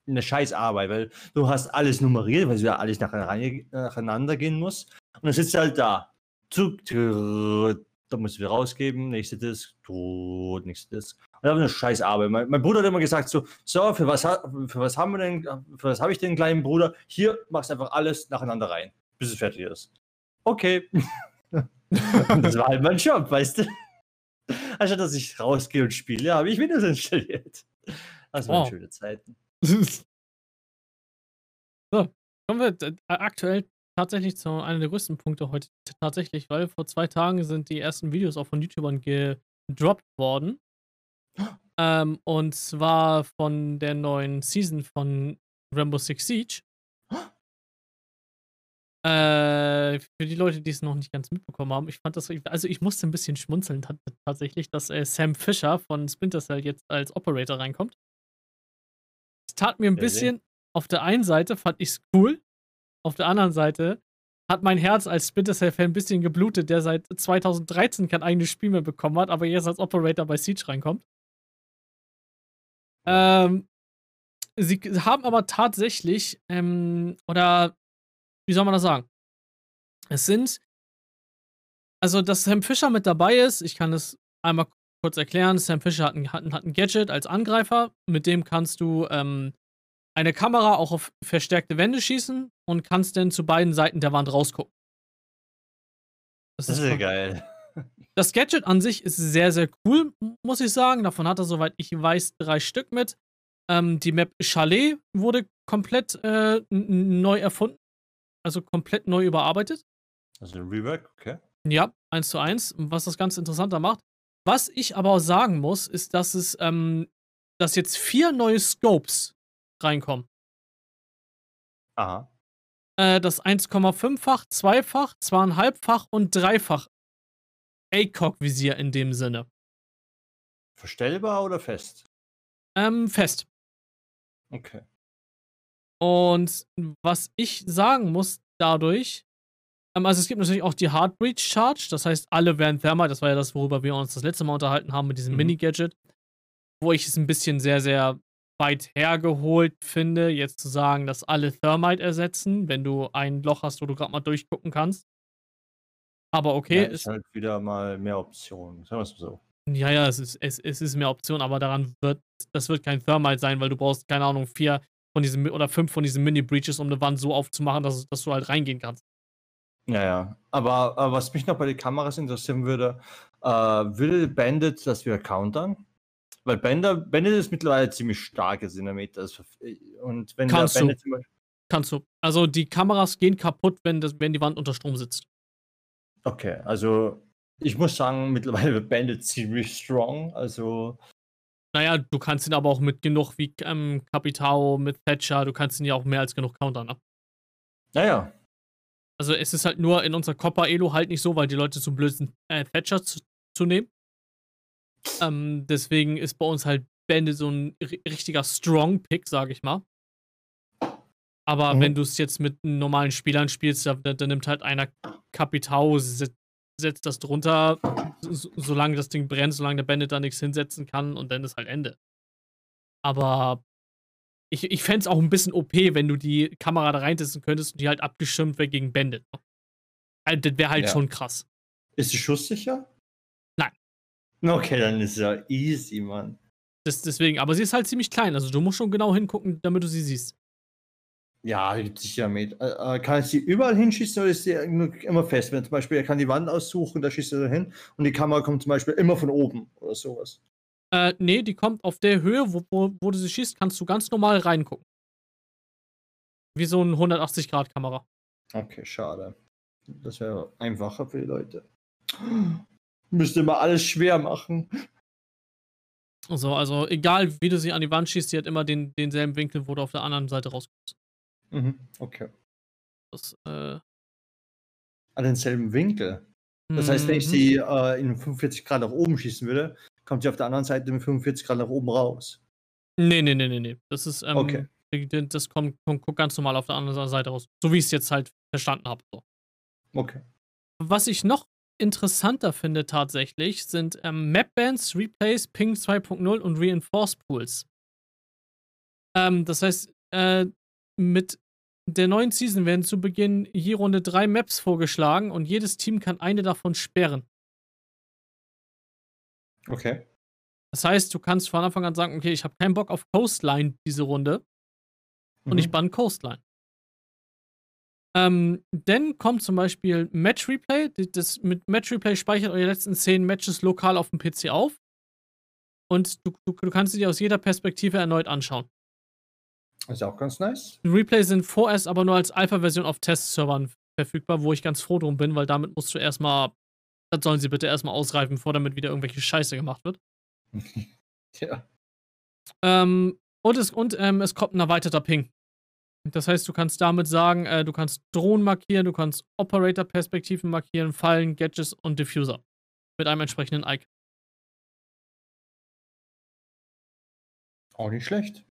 eine scheiß Arbeit, weil du hast alles nummeriert, weil es ja alles nacheinander gehen muss. Und dann sitzt du halt da. Zug, da musst du wieder rausgeben, nächste Disk, tot, nächste Disk. Und das war eine scheiß Arbeit. Mein, mein, Bruder hat immer gesagt so, so, für was, für was haben wir denn, für was habe ich den kleinen Bruder? Hier machst du einfach alles nacheinander rein, bis es fertig ist. Okay. das war halt mein Job, weißt du? Anstatt dass ich rausgehe und spiele, habe ich Windows installiert. Das waren oh. schöne Zeiten. so, kommen wir aktuell tatsächlich zu einem der größten Punkte heute tatsächlich, weil vor zwei Tagen sind die ersten Videos auch von YouTubern gedroppt worden. Ähm, und zwar von der neuen Season von Rainbow Six Siege. Äh, für die Leute, die es noch nicht ganz mitbekommen haben, ich fand das, also ich musste ein bisschen schmunzeln tatsächlich, dass äh, Sam Fisher von Splinter Cell jetzt als Operator reinkommt. Es tat mir ein bisschen, auf der einen Seite fand ich es cool, auf der anderen Seite hat mein Herz als Splinter Cell-Fan ein bisschen geblutet, der seit 2013 kein eigenes Spiel mehr bekommen hat, aber jetzt als Operator bei Siege reinkommt. Ähm, sie haben aber tatsächlich, ähm, oder wie soll man das sagen? Es sind, also dass Sam Fisher mit dabei ist, ich kann es einmal kurz erklären. Sam Fisher hat ein, hat ein Gadget als Angreifer, mit dem kannst du ähm, eine Kamera auch auf verstärkte Wände schießen und kannst dann zu beiden Seiten der Wand rausgucken. Das, das ist ja geil. Das Gadget an sich ist sehr, sehr cool, muss ich sagen. Davon hat er, soweit ich weiß, drei Stück mit. Ähm, die Map Chalet wurde komplett äh, neu erfunden. Also komplett neu überarbeitet. Also ein Rework, okay. Ja, eins zu eins, was das ganz interessanter macht. Was ich aber auch sagen muss, ist, dass es, ähm, dass jetzt vier neue Scopes reinkommen. Aha. Äh, das 1,5-fach, zweifach, zweieinhalbfach und dreifach ACOG-Visier in dem Sinne. Verstellbar oder fest? Ähm, fest. Okay. Und was ich sagen muss dadurch, ähm, also es gibt natürlich auch die Hard Breach Charge, das heißt, alle werden Thermite, das war ja das, worüber wir uns das letzte Mal unterhalten haben mit diesem mhm. Mini-Gadget, wo ich es ein bisschen sehr, sehr weit hergeholt finde, jetzt zu sagen, dass alle Thermite ersetzen, wenn du ein Loch hast, wo du gerade mal durchgucken kannst. Aber okay. Ja, ist halt wieder mal mehr Optionen, sagen wir es so. Ja, ja, es ist, es, es ist mehr Option, aber daran wird, das wird kein Thermite sein, weil du brauchst, keine Ahnung, vier von diesen oder fünf von diesen Mini-Breaches, um eine Wand so aufzumachen, dass, dass du halt reingehen kannst. Ja, ja. Aber, aber was mich noch bei den Kameras interessieren würde, äh, will Bandit das wieder countern? Weil Bandit, Bandit ist mittlerweile ziemlich starkes in der Meta. Also, und wenn Kannst du. Kannst du. Also die Kameras gehen kaputt, wenn, das, wenn die Wand unter Strom sitzt. Okay, also ich muss sagen, mittlerweile wird Bandit ziemlich strong. Also. Naja, du kannst ihn aber auch mit genug wie ähm, Capitao, mit Thatcher, du kannst ihn ja auch mehr als genug countern, ne? Naja. Also es ist halt nur in unserer Copper Elo halt nicht so, weil die Leute zu blöd sind, äh, Thatcher zu, zu nehmen. Ähm, deswegen ist bei uns halt Bandit so ein richtiger Strong-Pick, sag ich mal. Aber Mhm. wenn du es jetzt mit normalen Spielern spielst, da, da, da nimmt halt einer Kapital, se- setzt das drunter, so, solange das Ding brennt, solange der Bandit da nichts hinsetzen kann und dann ist halt Ende. Aber ich, ich fände es auch ein bisschen OP, wenn du die Kamera da reinsetzen könntest und die halt abgeschirmt wäre gegen Bandit. ne? Also, das wäre halt Ja. schon krass. Ist sie schusssicher? Nein. Okay, dann ist ja easy, Mann. Das, deswegen, aber sie ist halt ziemlich klein, also du musst schon genau hingucken, damit du sie siehst. Ja, gibt sicher mit. Äh, äh, kann ich sie überall hinschießen oder ist sie immer fest? Wenn zum Beispiel er kann die Wand aussuchen, da schießt er da hin und die Kamera kommt zum Beispiel immer von oben oder sowas. Äh, nee, die kommt auf der Höhe, wo, wo, wo du sie schießt, kannst du ganz normal reingucken. Wie so eine 180-Grad-Kamera. Okay, schade. Das wäre einfacher für die Leute. Müsste immer alles schwer machen. So, also egal wie du sie an die Wand schießt, die hat immer den, denselben Winkel, wo du auf der anderen Seite rauskommst. Mhm, okay. Das, äh, An denselben Winkel. Das heißt, wenn ich mhm. sie äh, in 45 Grad nach oben schießen würde, kommt sie auf der anderen Seite mit 45 Grad nach oben raus. Nee, nee, nee, nee, nee. Das ist, ähm, Okay. das kommt, kommt, kommt ganz normal auf der anderen Seite raus. So wie ich es jetzt halt verstanden habe. So. Okay. Was ich noch interessanter finde tatsächlich, sind ähm, Mapbands, Replays, Ping 2.0 und Reinforce Pools. Ähm, das heißt, äh, mit der neuen Season werden zu Beginn je Runde drei Maps vorgeschlagen und jedes Team kann eine davon sperren. Okay. Das heißt, du kannst von Anfang an sagen, okay, ich habe keinen Bock auf Coastline diese Runde und ich Mhm. bann Coastline. Ähm, dann kommt zum Beispiel Match Replay. Das, mit Match Replay speichert eure letzten zehn Matches lokal auf dem PC auf. Und du, du, du kannst sie dir aus jeder Perspektive erneut anschauen. Ist auch ganz nice. Replay sind vorerst aber nur als Alpha-Version auf Testservern verfügbar, wo ich ganz froh drum bin, weil damit musst du erstmal, das sollen sie bitte erstmal ausreifen, bevor damit wieder irgendwelche Scheiße gemacht wird. ja. Ähm, und es, und ähm, es kommt ein erweiterter Ping. Das heißt, du kannst damit sagen, äh, du kannst Drohnen markieren, du kannst Operator-Perspektiven markieren, Fallen, Gadgets und Diffuser. Mit einem entsprechenden Icon. Auch nicht schlecht.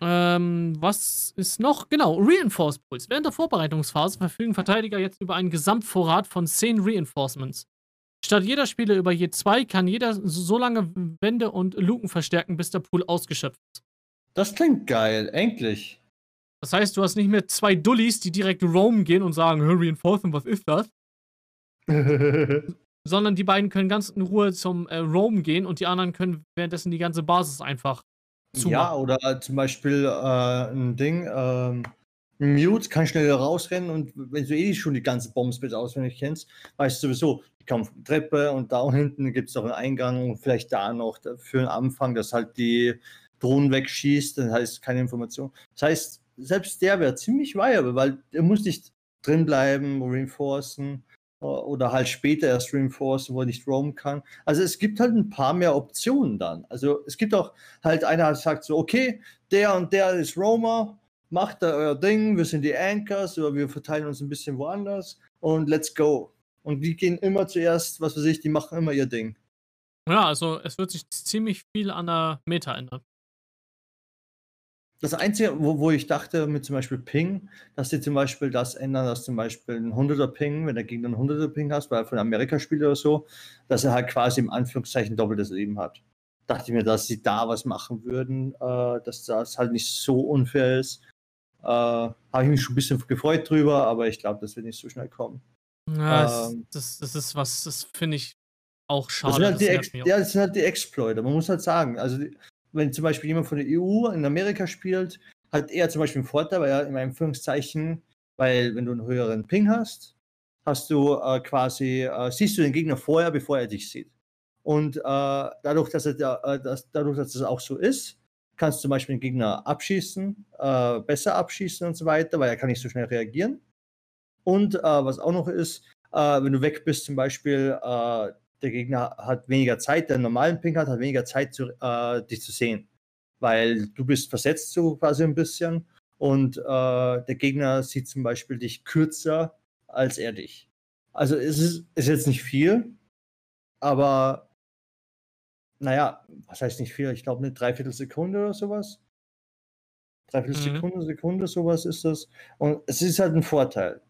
Ähm, was ist noch? Genau, Reinforce Pools. Während der Vorbereitungsphase verfügen Verteidiger jetzt über einen Gesamtvorrat von 10 Reinforcements. Statt jeder Spieler über je zwei kann jeder so lange Wände und Luken verstärken, bis der Pool ausgeschöpft ist. Das klingt geil, endlich. Das heißt, du hast nicht mehr zwei Dullis, die direkt roamen gehen und sagen, "Hä, Reinforcement, was ist das? Sondern die beiden können ganz in Ruhe zum äh, Roam gehen und die anderen können währenddessen die ganze Basis einfach ja, zumachen. oder zum Beispiel äh, ein Ding, ähm, ein Mute kann schnell rausrennen und wenn du eh schon die ganze Bombspit auswendig kennst, weißt du sowieso, die kommen von Treppe und da hinten gibt es noch einen Eingang und vielleicht da noch für den Anfang, dass halt die Drohnen wegschießt, dann heißt keine Information. Das heißt, selbst der wäre ziemlich viable, weil er muss nicht drin bleiben, reinforcen oder halt später erst reinforcen, wo er nicht roamen kann. Also es gibt halt ein paar mehr Optionen dann. Also es gibt auch halt einer sagt so, okay, der und der ist Roma, macht da euer Ding, wir sind die Anchors oder wir verteilen uns ein bisschen woanders und let's go. Und die gehen immer zuerst, was weiß ich, die machen immer ihr Ding. Ja, also es wird sich ziemlich viel an der Meta ändern. Das Einzige, wo, wo ich dachte, mit zum Beispiel Ping, dass die zum Beispiel das ändern, dass zum Beispiel ein 100er Ping, wenn der Gegner einen 100er Ping hast, weil er von Amerika spielt oder so, dass er halt quasi im Anführungszeichen doppeltes Leben hat. Dachte ich mir, dass sie da was machen würden, äh, dass das halt nicht so unfair ist. Äh, Habe ich mich schon ein bisschen gefreut drüber, aber ich glaube, das wird nicht so schnell kommen. Ja, Ähm. das, das ist was, das finde ich auch Das schade. sind, halt Das die Ex ja, das sind halt die Exploiter, man muss halt sagen. Also, die, wenn zum Beispiel jemand von der EU in Amerika spielt, hat er zum Beispiel einen Vorteil, weil er in Anführungszeichen, weil wenn du einen höheren Ping hast, hast du äh, quasi, äh, siehst du den Gegner vorher, bevor er dich sieht. Und äh, dadurch, dass, er äh, dass, dadurch, dass das auch so ist, kannst du zum Beispiel den Gegner abschießen, äh, besser abschießen und so weiter, weil er kann nicht so schnell reagieren. Und äh, was auch noch ist, wenn du weg bist, zum Beispiel, der Gegner hat weniger Zeit, der normalen Ping hat, hat weniger Zeit, zu, äh, dich zu sehen. Weil du bist versetzt so quasi ein bisschen und äh, der Gegner sieht zum Beispiel dich kürzer als er dich. Also es ist, ist jetzt nicht viel, aber naja, was heißt nicht viel? Ich glaube eine Dreiviertelsekunde oder sowas. Dreiviertel Mhm. Sekunde, Sekunde, sowas ist das. Und es ist halt ein Vorteil.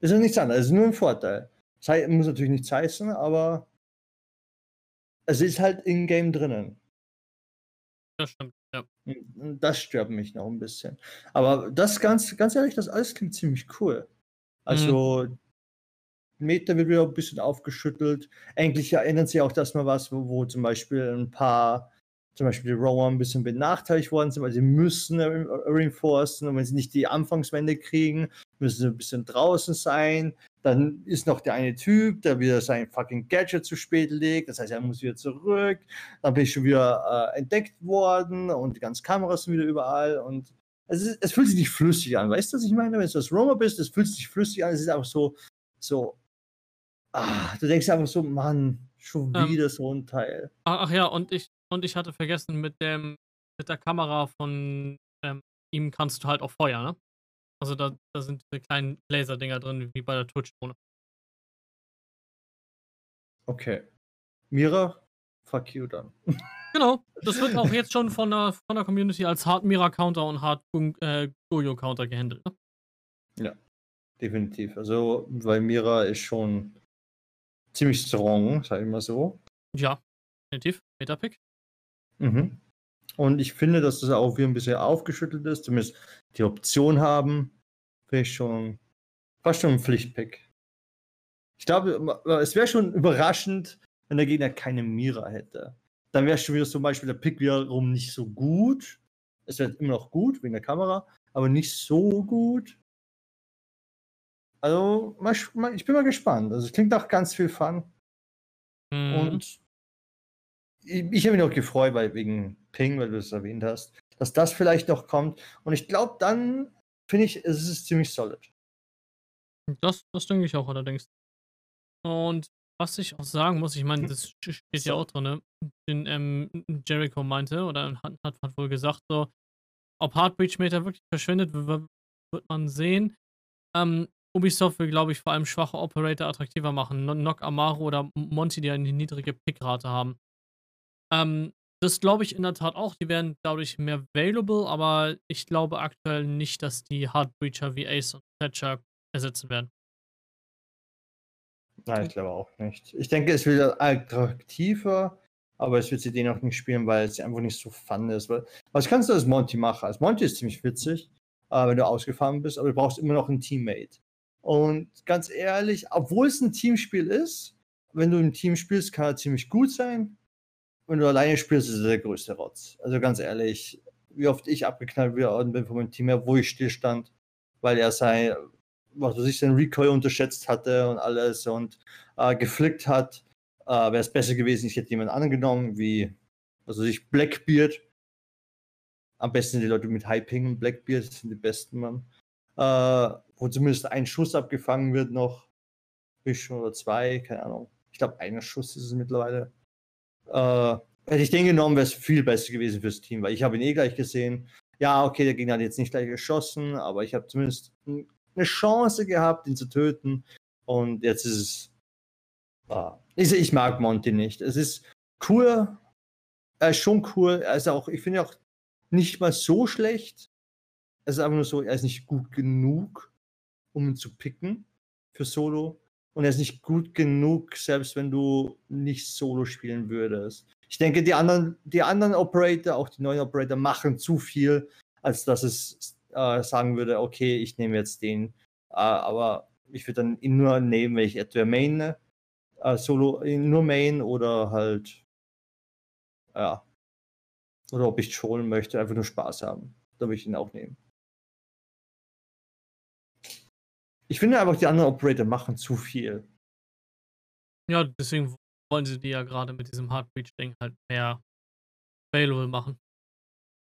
Ist ja nichts anderes, es ist nur ein Vorteil. Das muss natürlich nichts heißen, aber es ist halt in-game drinnen. Das stimmt, ja. Und das stört mich noch 'n bisschen. Aber das ganz ganz ehrlich, das alles klingt ziemlich cool. Mhm. Also, Meta wird wieder 'n bisschen aufgeschüttelt. Endlich erinnern sie auch, dass mal was, wo wo zum Beispiel 'n paar zum Beispiel die Rower 'n bisschen benachteiligt worden sind, weil sie müssen re reinforcen und wenn sie nicht die Anfangswände kriegen, müssen sie 'n bisschen draußen sein. Dann ist noch der eine Typ, der wieder sein fucking Gadget zu spät legt. Das heißt, er muss wieder zurück. Dann bin ich schon wieder, äh, entdeckt worden und die ganzen Kameras sind wieder überall und es ist es fühlt sich nicht flüssig an. Weißt du, was ich meine? Wenn du als Roamer bist, es fühlt sich flüssig an. Es ist einfach so so ah, du denkst einfach so: „Mann, schon Ähm wieder so 'n Teil.“ A ach ja, und ich und ich hatte vergessen, mit dem mit der Kamera von, ähm, ihm kannst du halt auch feuern, ne? Also, da da sind diese kleinen Laserdinger drin wie bei der Twitch-Drohne. Okay. Mira, fuck you dann. Genau, das wird auch jetzt schon von der von der Community als Hard Mira Counter und Hard äh, Goyo Counter gehandelt, ne? Ja, definitiv. Also, weil Mira ist schon ziemlich strong, sage ich mal so. Ja, definitiv. Meta-Pick. Mhm. Und ich finde, dass das auch wieder 'n bisschen aufgeschüttelt ist, zumindest die Option haben, ich schon fast schon 'n Pflichtpick. Ich glaube, es wäre schon überraschend, wenn der Gegner keine Mira hätte. Dann wäre schon wieder zum Beispiel der Pick wiederum nicht so gut. Es wäre immer noch gut wegen der Kamera, aber nicht so gut. Also, ich bin mal gespannt. Also, es klingt nach ganz viel Fun. Mhm. Und i ich habe mich auch gefreut, weil wegen Ping, weil du es erwähnt hast, dass das vielleicht noch kommt. Und ich glaube, dann finde ich, es ist ziemlich solid. Das das denke ich auch allerdings. Und was ich auch sagen muss, ich meine, das st steht ja auch drin, ne? Den, ähm, Jericho meinte oder hat hat wohl gesagt so, ob Heartbreach Meter wirklich verschwindet, wird man sehen. Ähm, Ubisoft will, glaube ich, vor allem schwache Operator attraktiver machen. No Nock, Amaru oder Monty, die eine niedrige Pickrate haben. Ähm, das glaube ich in der Tat auch. Die werden dadurch mehr valuable, aber ich glaube aktuell nicht, dass die Heartbreacher wie Ace und Thatcher ersetzen werden. Nein, ich glaube auch nicht. Ich denke, es wird attraktiver, aber es wird sie dennoch nicht spielen, weil es einfach nicht so fun ist. Weil was kannst du als Monty machen? Als Monty ist ziemlich witzig, äh, wenn du ausgefahren bist, aber du brauchst immer noch 'n Teammate. Und ganz ehrlich, obwohl es 'n Teamspiel ist, wenn du im Team spielst, kann er ziemlich gut sein. Wenn du alleine spielst, ist er der größte Rotz. Also, ganz ehrlich, wie oft ich abgeknallt worden bin von meinem Team her, wo ich stillstand, weil er sei was weiß ich, sein Recoil unterschätzt hatte und alles und, äh, geflickt hat. Äh, wäre es besser gewesen, ich hätte jemand anderen genommen, wie, was weiß ich, Blackbeard. Am besten die Leute mit High Ping und Blackbeard sind die besten, Mann. Äh, wo zumindest ein Schuss abgefangen wird noch. Bisschen oder 2, keine Ahnung. Ich glaube, einer Schuss ist es mittlerweile. Äh, hätte ich den genommen, wäre es viel besser gewesen fürs Team, weil ich habe ihn eh gleich gesehen. Ja, okay, der Gegner hat jetzt nicht gleich geschossen, aber ich habe zumindest 'n 'ne Chance gehabt, ihn zu töten. Und jetzt ist es ah, ich ich mag Monty nicht. Es ist cool. Er ist schon cool. Er ist auch ich finde auch nicht mal so schlecht. Es ist einfach nur so, er ist nicht gut genug, um ihn zu picken für Solo. Und er ist nicht gut genug, selbst wenn du nicht Solo spielen würdest. Ich denke, die anderen die anderen Operator, auch die neuen Operator, machen zu viel, als dass es äh, sagen würde: „Okay, ich nehme jetzt den.“ Äh, aber ich würde dann ihn nur nehmen, wenn ich entweder maine, äh, Solo nur main oder halt ja. Oder ob ich trollen möchte, einfach nur Spaß haben. Da würde ich ihn auch nehmen. Ich finde einfach, die anderen Operator machen zu viel. Ja, deswegen wollen sie die ja grade mit diesem Heartbreach-Ding halt mehr available machen.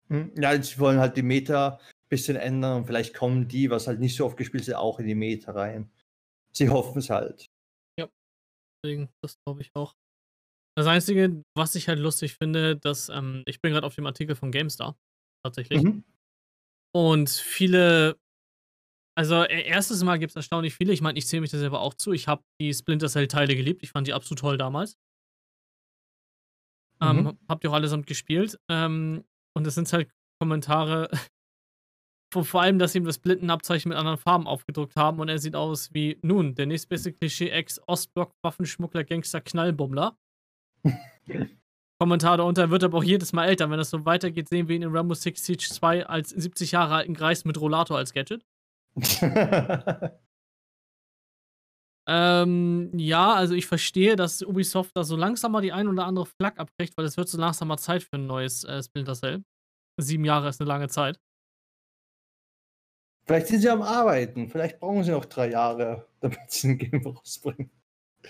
Hm, ja, sie wollen halt die Meta bisschen ändern und vielleicht kommen die, was halt nicht so oft gespielt ist, auch in die Meta rein. Sie hoffen's halt. Ja, deswegen, das glaube ich auch. Das Einzige, was ich halt lustig finde, dass, ähm ich bin grad auf dem Artikel von GameStar tatsächlich. Mhm. Und viele also, e erstes Mal gibt's erstaunlich viele. Ich meine, ich zähle mich da selber auch zu. Ich habe die Splinter Cell-Teile geliebt. Ich fand die absolut toll damals. Mhm. Ähm, habe die auch allesamt gespielt. Ähm, und das sind halt Kommentare vor, allem, dass sie ihm das Blindenabzeichen mit anderen Farben aufgedruckt haben und er sieht aus wie, nun, der nächstbeste Klischee Ex-Ostblock, Waffenschmuggler, Gangster, Knallbummler. Kommentar darunter wird aber auch jedes Mal älter. Wenn das so weitergeht, sehen wir ihn in Rainbow Six Siege 2 als 70 Jahre alten Greis mit Rollator als Gadget. ähm, ja, also ich verstehe, dass Ubisoft da so langsam mal die ein oder andere Flak abbricht, weil es wird so langsam mal Zeit für ein neues äh, Splinter Cell. Sieben Jahre ist eine lange Zeit. Vielleicht sind sie am Arbeiten. Vielleicht brauchen sie noch drei Jahre, damit sie ein Game rausbringen.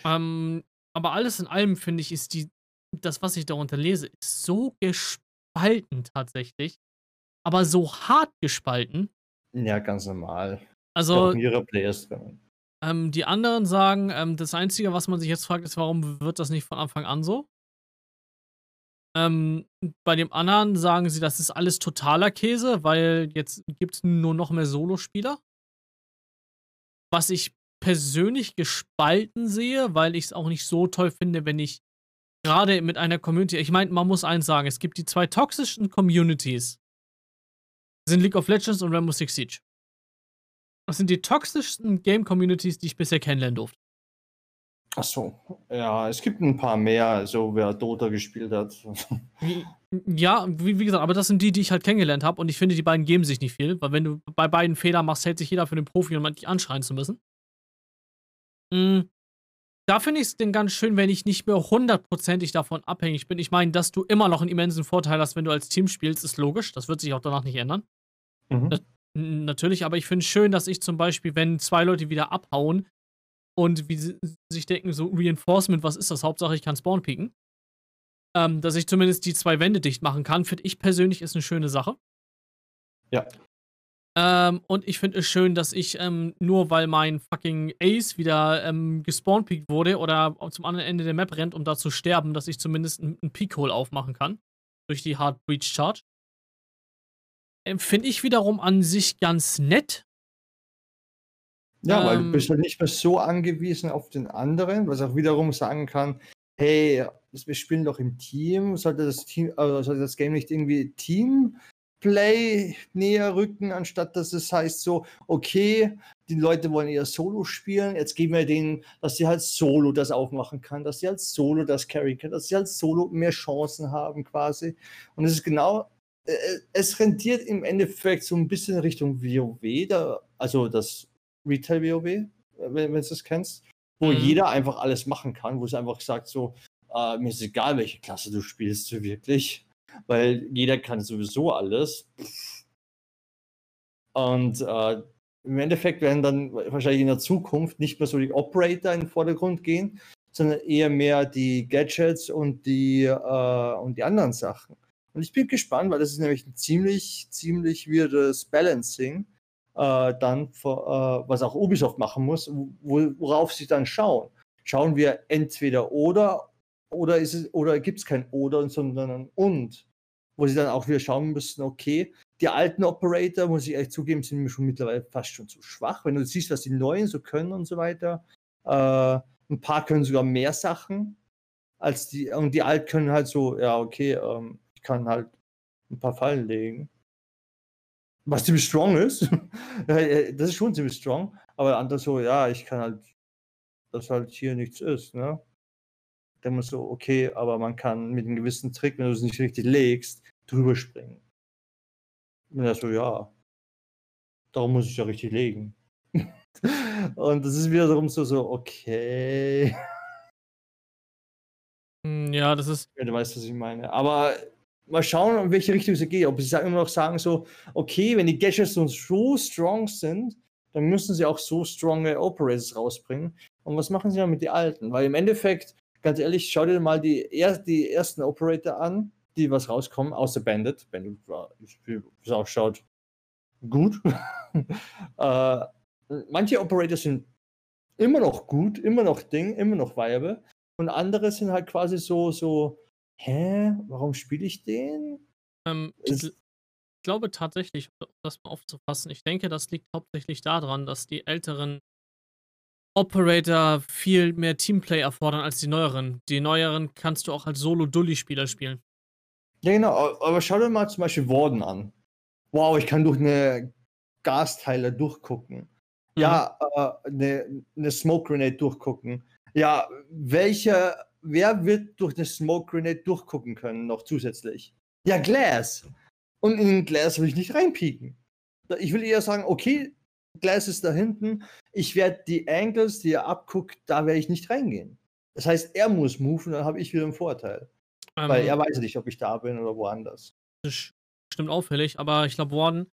Ähm, aber alles in allem, finde ich, ist die, das, was ich darunter lese, ist so gespalten tatsächlich. Aber so hart gespalten. Ja, ganz normal. Also, ihre Players. Ähm, die anderen sagen, ähm, das Einzige, was man sich jetzt fragt, ist, warum wird das nicht von Anfang an so? Ähm, bei dem anderen sagen sie, das ist alles totaler Käse, weil jetzt gibt es nur noch mehr Solospieler. Was ich persönlich gespalten sehe, weil ich es auch nicht so toll finde, wenn ich gerade mit einer Community, ich meine, man muss eins sagen, es gibt die zwei toxischsten Communities. Sind League of Legends und Rainbow Six Siege. Das sind die toxischsten Game-Communities, die ich bisher kennenlernen durfte. Ach so, ja, es gibt ein paar mehr, so wer Dota gespielt hat. Ja, wie, wie gesagt, aber das sind die, die ich halt kennengelernt habe und ich finde, die beiden geben sich nicht viel, weil wenn du bei beiden Fehler machst, hält sich jeder für den Profi und meint dich anschreien zu müssen. Mhm. Da finde ich es denn ganz schön, wenn ich nicht mehr hundertprozentig davon abhängig bin. Ich meine, dass du immer noch einen immensen Vorteil hast, wenn du als Team spielst, ist logisch. Das wird sich auch danach nicht ändern. Mhm. Natürlich, aber ich finde es schön, dass ich zum Beispiel, wenn zwei Leute wieder abhauen, und wie sie sich denken, so Reinforcement, was ist das? Hauptsache, ich kann Spawn pieken. Ähm, dass ich zumindest die zwei Wände dicht machen kann, finde ich persönlich ist eine schöne Sache. Ja. Ähm, und ich finde es schön, dass ich ähm, nur weil mein fucking Ace wieder ähm, gespawnt wurde oder zum anderen Ende der Map rennt, um da zu sterben, dass ich zumindest einen Peak-Hole aufmachen kann. Durch die Hard Breach Charge. Ähm, finde ich wiederum an sich ganz nett, ja, weil du ähm. bist halt nicht mehr so angewiesen auf den anderen, was auch wiederum sagen kann, hey, wir spielen doch im Team, sollte das Team, also sollte das Game nicht irgendwie Teamplay näher rücken, anstatt dass es heißt so, okay, die Leute wollen eher Solo spielen, jetzt geben wir denen, dass sie halt Solo das aufmachen kann, dass sie halt Solo das carry können, dass sie halt Solo mehr Chancen haben quasi. Und es ist genau, es rentiert im Endeffekt so ein bisschen Richtung WoW, da, also das Retail WoW, äh, wenn, wenn du das kennst, wo mhm. jeder einfach alles machen kann, wo es einfach sagt so, äh, mir ist egal, welche Klasse du spielst, wirklich, weil jeder kann sowieso alles. Und äh, im Endeffekt werden dann wahrscheinlich in der Zukunft nicht mehr so die Operator in den Vordergrund gehen, sondern eher mehr die Gadgets und die, äh, und die anderen Sachen. Und ich bin gespannt, weil das ist nämlich ein ziemlich, ziemlich weirdes Balancing äh, dann, vor, äh, was auch Ubisoft machen muss, wo, worauf sie dann schauen. Schauen wir entweder oder oder ist es oder gibt es kein oder, sondern ein und, wo sie dann auch wieder schauen müssen, okay, die alten Operator, muss ich ehrlich zugeben, sind mir schon mittlerweile fast schon zu schwach. Wenn du siehst, was die neuen so können und so weiter, äh, ein paar können sogar mehr Sachen als die, und die alten können halt so, ja, okay, ähm, ich kann halt ein paar Fallen legen was ziemlich strong ist. das ist schon ziemlich strong. Aber andere so, ja, ich kann halt, dass halt hier nichts ist, ne? Dann musst du, okay, aber man kann mit einem gewissen Trick, wenn du es nicht richtig legst, drüber springen. Und er so, ja, darum muss ich ja richtig legen. Und das ist wiederum so, so, okay. Hm, ja, das ist. Ja, du weißt, was ich meine. Aber mal schauen, in welche Richtung sie geht. Ob sie immer noch sagen so, okay, wenn die Gadgets so strong sind, dann müssen sie auch so stronge Operators rausbringen. Und was machen sie dann mit den alten? Weil im Endeffekt, ganz ehrlich, schau dir mal die, er die ersten Operator an, die was rauskommen, außer Bandit. Bandit war, wie es ausschaut, gut. äh, manche Operators sind immer noch gut, immer noch Ding, immer noch viable. Und andere sind halt quasi so, so, hä, warum spiele ich den? Ähm, ich, glaube tatsächlich, um das mal aufzufassen, ich denke, das liegt hauptsächlich daran, dass die älteren Operator viel mehr Teamplay erfordern als die neueren. Die neueren kannst du auch als Solo-Dully-Spieler spielen. Ja, genau, aber schau dir mal zum Beispiel Warden an. Wow, ich kann durch eine Gasteile durchgucken. Mhm. Ja, äh, eine, eine Smoke Grenade durchgucken. Ja, welcher, wer wird durch eine Smoke Grenade durchgucken können noch zusätzlich? Ja, Glass. Und in Glass will ich nicht reinpieken. Ich will eher sagen, okay, Glass ist da hinten. Ich werde die Angles, die er abguckt, da werde ich nicht reingehen. Das heißt, er muss moven, dann habe ich wieder einen Vorteil. Weil Ähm, er weiß nicht, ob ich da bin oder woanders. das ist bestimmt auffällig, aber ich glaube, Warden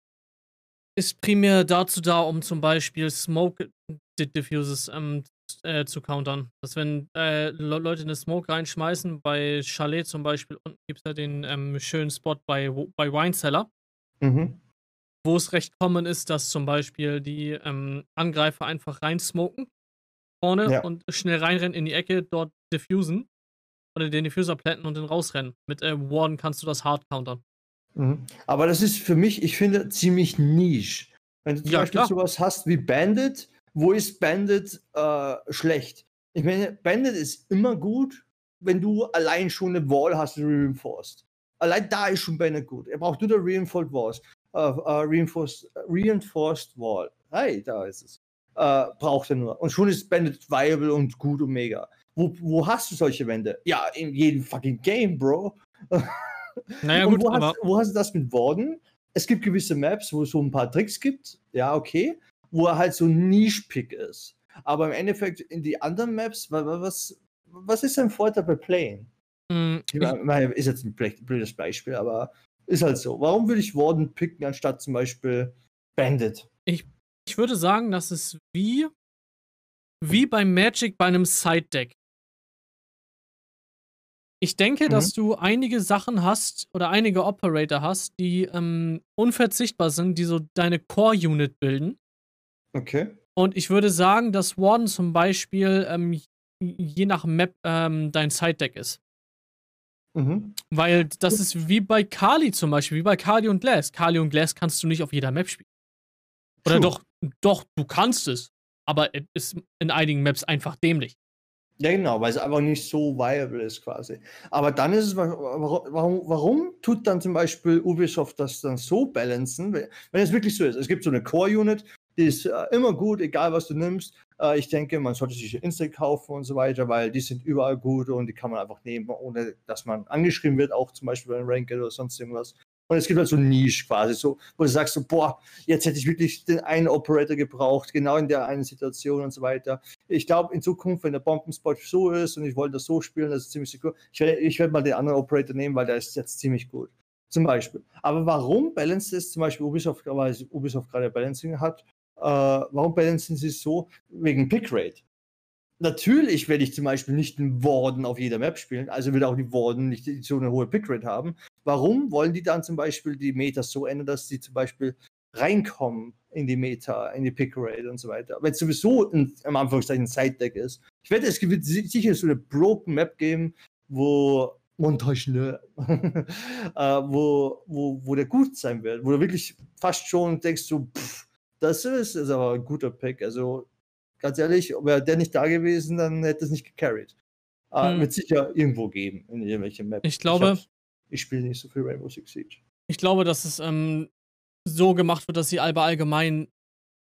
ist primär dazu da, um zum Beispiel Smoke Di- Diffuses ähm, äh, zu countern. Dass wenn äh, Le Leute eine Smoke reinschmeißen, bei Chalet zum Beispiel, unten gibt es ja den ähm, schönen Spot bei, bei Wine Cellar, Mhm. wo es recht common ist, dass zum Beispiel die ähm, Angreifer einfach reinsmoken vorne Ja. und schnell reinrennen in die Ecke, dort diffusen oder den Diffuser planten und dann rausrennen. Mit äh, Warden kannst du das hard countern. Mhm. Aber das ist für mich, ich finde, ziemlich niche. Wenn du zum Ja, Beispiel klar. sowas hast wie Bandit, wo ist Bandit äh, schlecht? Ich meine, Bandit ist immer gut, wenn du allein schon eine Wall hast, die reinforced. Allein da ist schon Bandit gut. Er braucht nur eine Reinforced Walls. Äh, äh, reinforced, reinforced Wall. Hey, da ist es. Äh, braucht er nur. Und schon ist Bandit viable und gut und mega. Wo, wo hast du solche Wände? Ja, in jedem fucking Game, Bro. Naja, Und gut, wo, aber hast, wo hast du das mit Warden? Es gibt gewisse Maps, wo es so ein paar Tricks gibt, ja, okay, wo er halt so ein Niche-Pick ist. Aber im Endeffekt in die anderen Maps, wa- wa- was, was ist sein Vorteil bei Playing? Ich ich, meine, ist jetzt ein blöd- blödes Beispiel, aber ist halt so. Warum würde ich Warden picken anstatt zum Beispiel Bandit? ich würde sagen, das ist wie, wie bei Magic bei einem Side-Deck. Ich denke, Mhm. dass du einige Sachen hast oder einige Operator hast, die ähm, unverzichtbar sind, die so deine Core-Unit bilden. Okay. Und ich würde sagen, dass Warden zum Beispiel ähm, je nach Map ähm, dein Side-Deck ist. Mhm. Weil das ist wie bei Kali zum Beispiel, wie bei Kali und Glass. Kali und Glass kannst du nicht auf jeder Map spielen. Oder True. doch, doch, du kannst es. Aber es ist in einigen Maps einfach dämlich. Ja, genau, weil es einfach nicht so viable ist quasi. Aber dann ist es, wa- wa- warum, warum tut dann zum Beispiel Ubisoft das dann so balancen, wenn es wirklich so ist? Es gibt so eine Core-Unit, die ist äh, immer gut, egal was du nimmst. Äh, ich denke, man sollte sich Instant kaufen und so weiter, weil die sind überall gut und die kann man einfach nehmen, ohne dass man angeschrieben wird, auch zum Beispiel beim Ranked oder sonst irgendwas. Und es gibt halt so eine Nische quasi, so, wo du sagst, so, boah, jetzt hätte ich wirklich den einen Operator gebraucht, genau in der einen Situation und so weiter ich glaube, in Zukunft, wenn der Bombenspot so ist und ich wollte das so spielen, das ist ziemlich secure, ich werde werd mal den anderen Operator nehmen, weil der ist jetzt ziemlich gut. Zum Beispiel. Aber warum balanced es zum Beispiel Ubisoft, weil Ubisoft gerade Balancing hat, warum balancen sie es so? Wegen Pickrate. Natürlich werde ich zum Beispiel nicht einen Warden auf jeder Map spielen, also wird auch die Warden nicht so eine hohe Pickrate haben. Warum wollen die dann zum Beispiel die Meta so ändern, dass sie zum Beispiel reinkommen in die Meta, in die Pickrate und so weiter? Wenn es sowieso ein, am Anfangszeichen ein Side-Deck ist. Ich wette, es wird si- sicher so eine Broken Map geben, wo Montage, ne? äh, wo, wo, wo der gut sein wird, wo du wirklich fast schon denkst, so, pff, das ist, ist aber ein guter Pick. Also ganz ehrlich, wäre der nicht da gewesen, dann hätte es nicht gecarried. Äh, Hm. Wird sicher irgendwo geben, in irgendwelchen Maps. Ich glaube- hab's- ich spiele nicht so viel Rainbow Six Siege. Ich glaube, dass es ähm, so gemacht wird, dass sie aber allgemein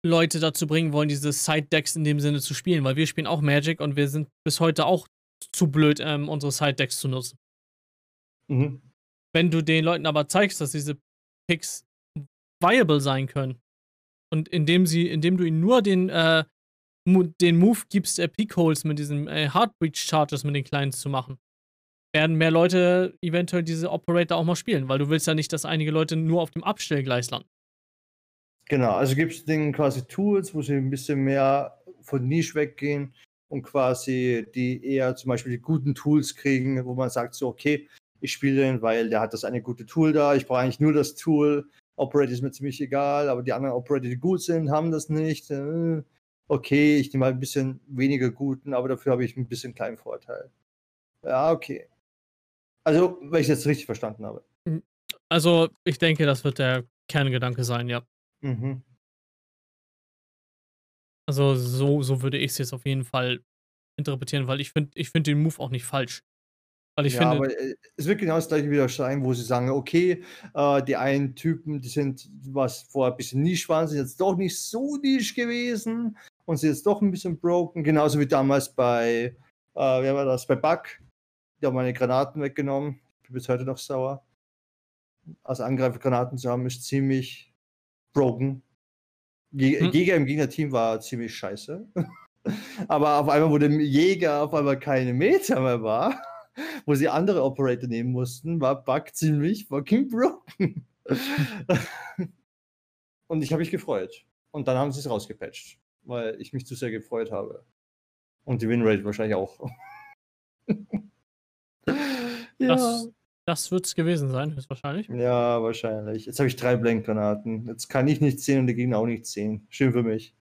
Leute dazu bringen wollen, diese Side-Decks in dem Sinne zu spielen, weil wir spielen auch Magic und wir sind bis heute auch zu blöd, ähm, unsere Side-Decks zu nutzen. Mhm. Wenn du den Leuten aber zeigst, dass diese Picks viable sein können und indem sie, indem du ihnen nur den, äh, den Move gibst, äh, Peak Holes mit diesen äh, Heartbreach Charges mit den Kleinen zu machen, werden mehr Leute eventuell diese Operator auch mal spielen, weil du willst ja nicht, dass einige Leute nur auf dem Abstellgleis landen. Genau, also gibt es denen quasi Tools, wo sie ein bisschen mehr von Nische weggehen und quasi die eher zum Beispiel die guten Tools kriegen, wo man sagt so, okay, ich spiele den, weil der hat das eine gute Tool da, ich brauche eigentlich nur das Tool, Operator ist mir ziemlich egal, aber die anderen Operator, die gut sind, haben das nicht. Äh, Okay, ich nehme halt ein bisschen weniger guten, aber dafür habe ich ein bisschen kleinen Vorteil. Ja, okay. Also, wenn ich das richtig verstanden habe. Also, ich denke, das wird der Kerngedanke sein, ja. Mhm. Also, so, so würde ich es jetzt auf jeden Fall interpretieren, weil ich finde ich find den Move auch nicht falsch. Weil ich Ja, finde aber äh, es wird genau das gleiche wieder sein, wo sie sagen, okay, äh, die einen Typen, die sind, was vorher ein bisschen niche waren, sind jetzt doch nicht so niche gewesen und sind jetzt doch ein bisschen broken. Genauso wie damals bei, äh, wer war das, bei Bug. Die haben meine Granaten weggenommen. Ich bin bis heute noch sauer. Als Angreifer Granaten zu haben, ist ziemlich broken. Je Hm. Jäger im Gegnerteam war ziemlich scheiße. Aber auf einmal, wo der Jäger auf einmal keine Meter mehr war, wo sie andere Operator nehmen mussten, war Bug ziemlich fucking broken. Und ich habe mich gefreut. Und dann haben sie es rausgepatcht, weil ich mich zu sehr gefreut habe. Und die Winrate wahrscheinlich auch. ja. das, das wird es gewesen sein, höchstwahrscheinlich. ja, wahrscheinlich. Jetzt habe ich drei Blankgranaten. Jetzt kann ich nicht sehen und der Gegner auch nicht sehen. Schön für mich.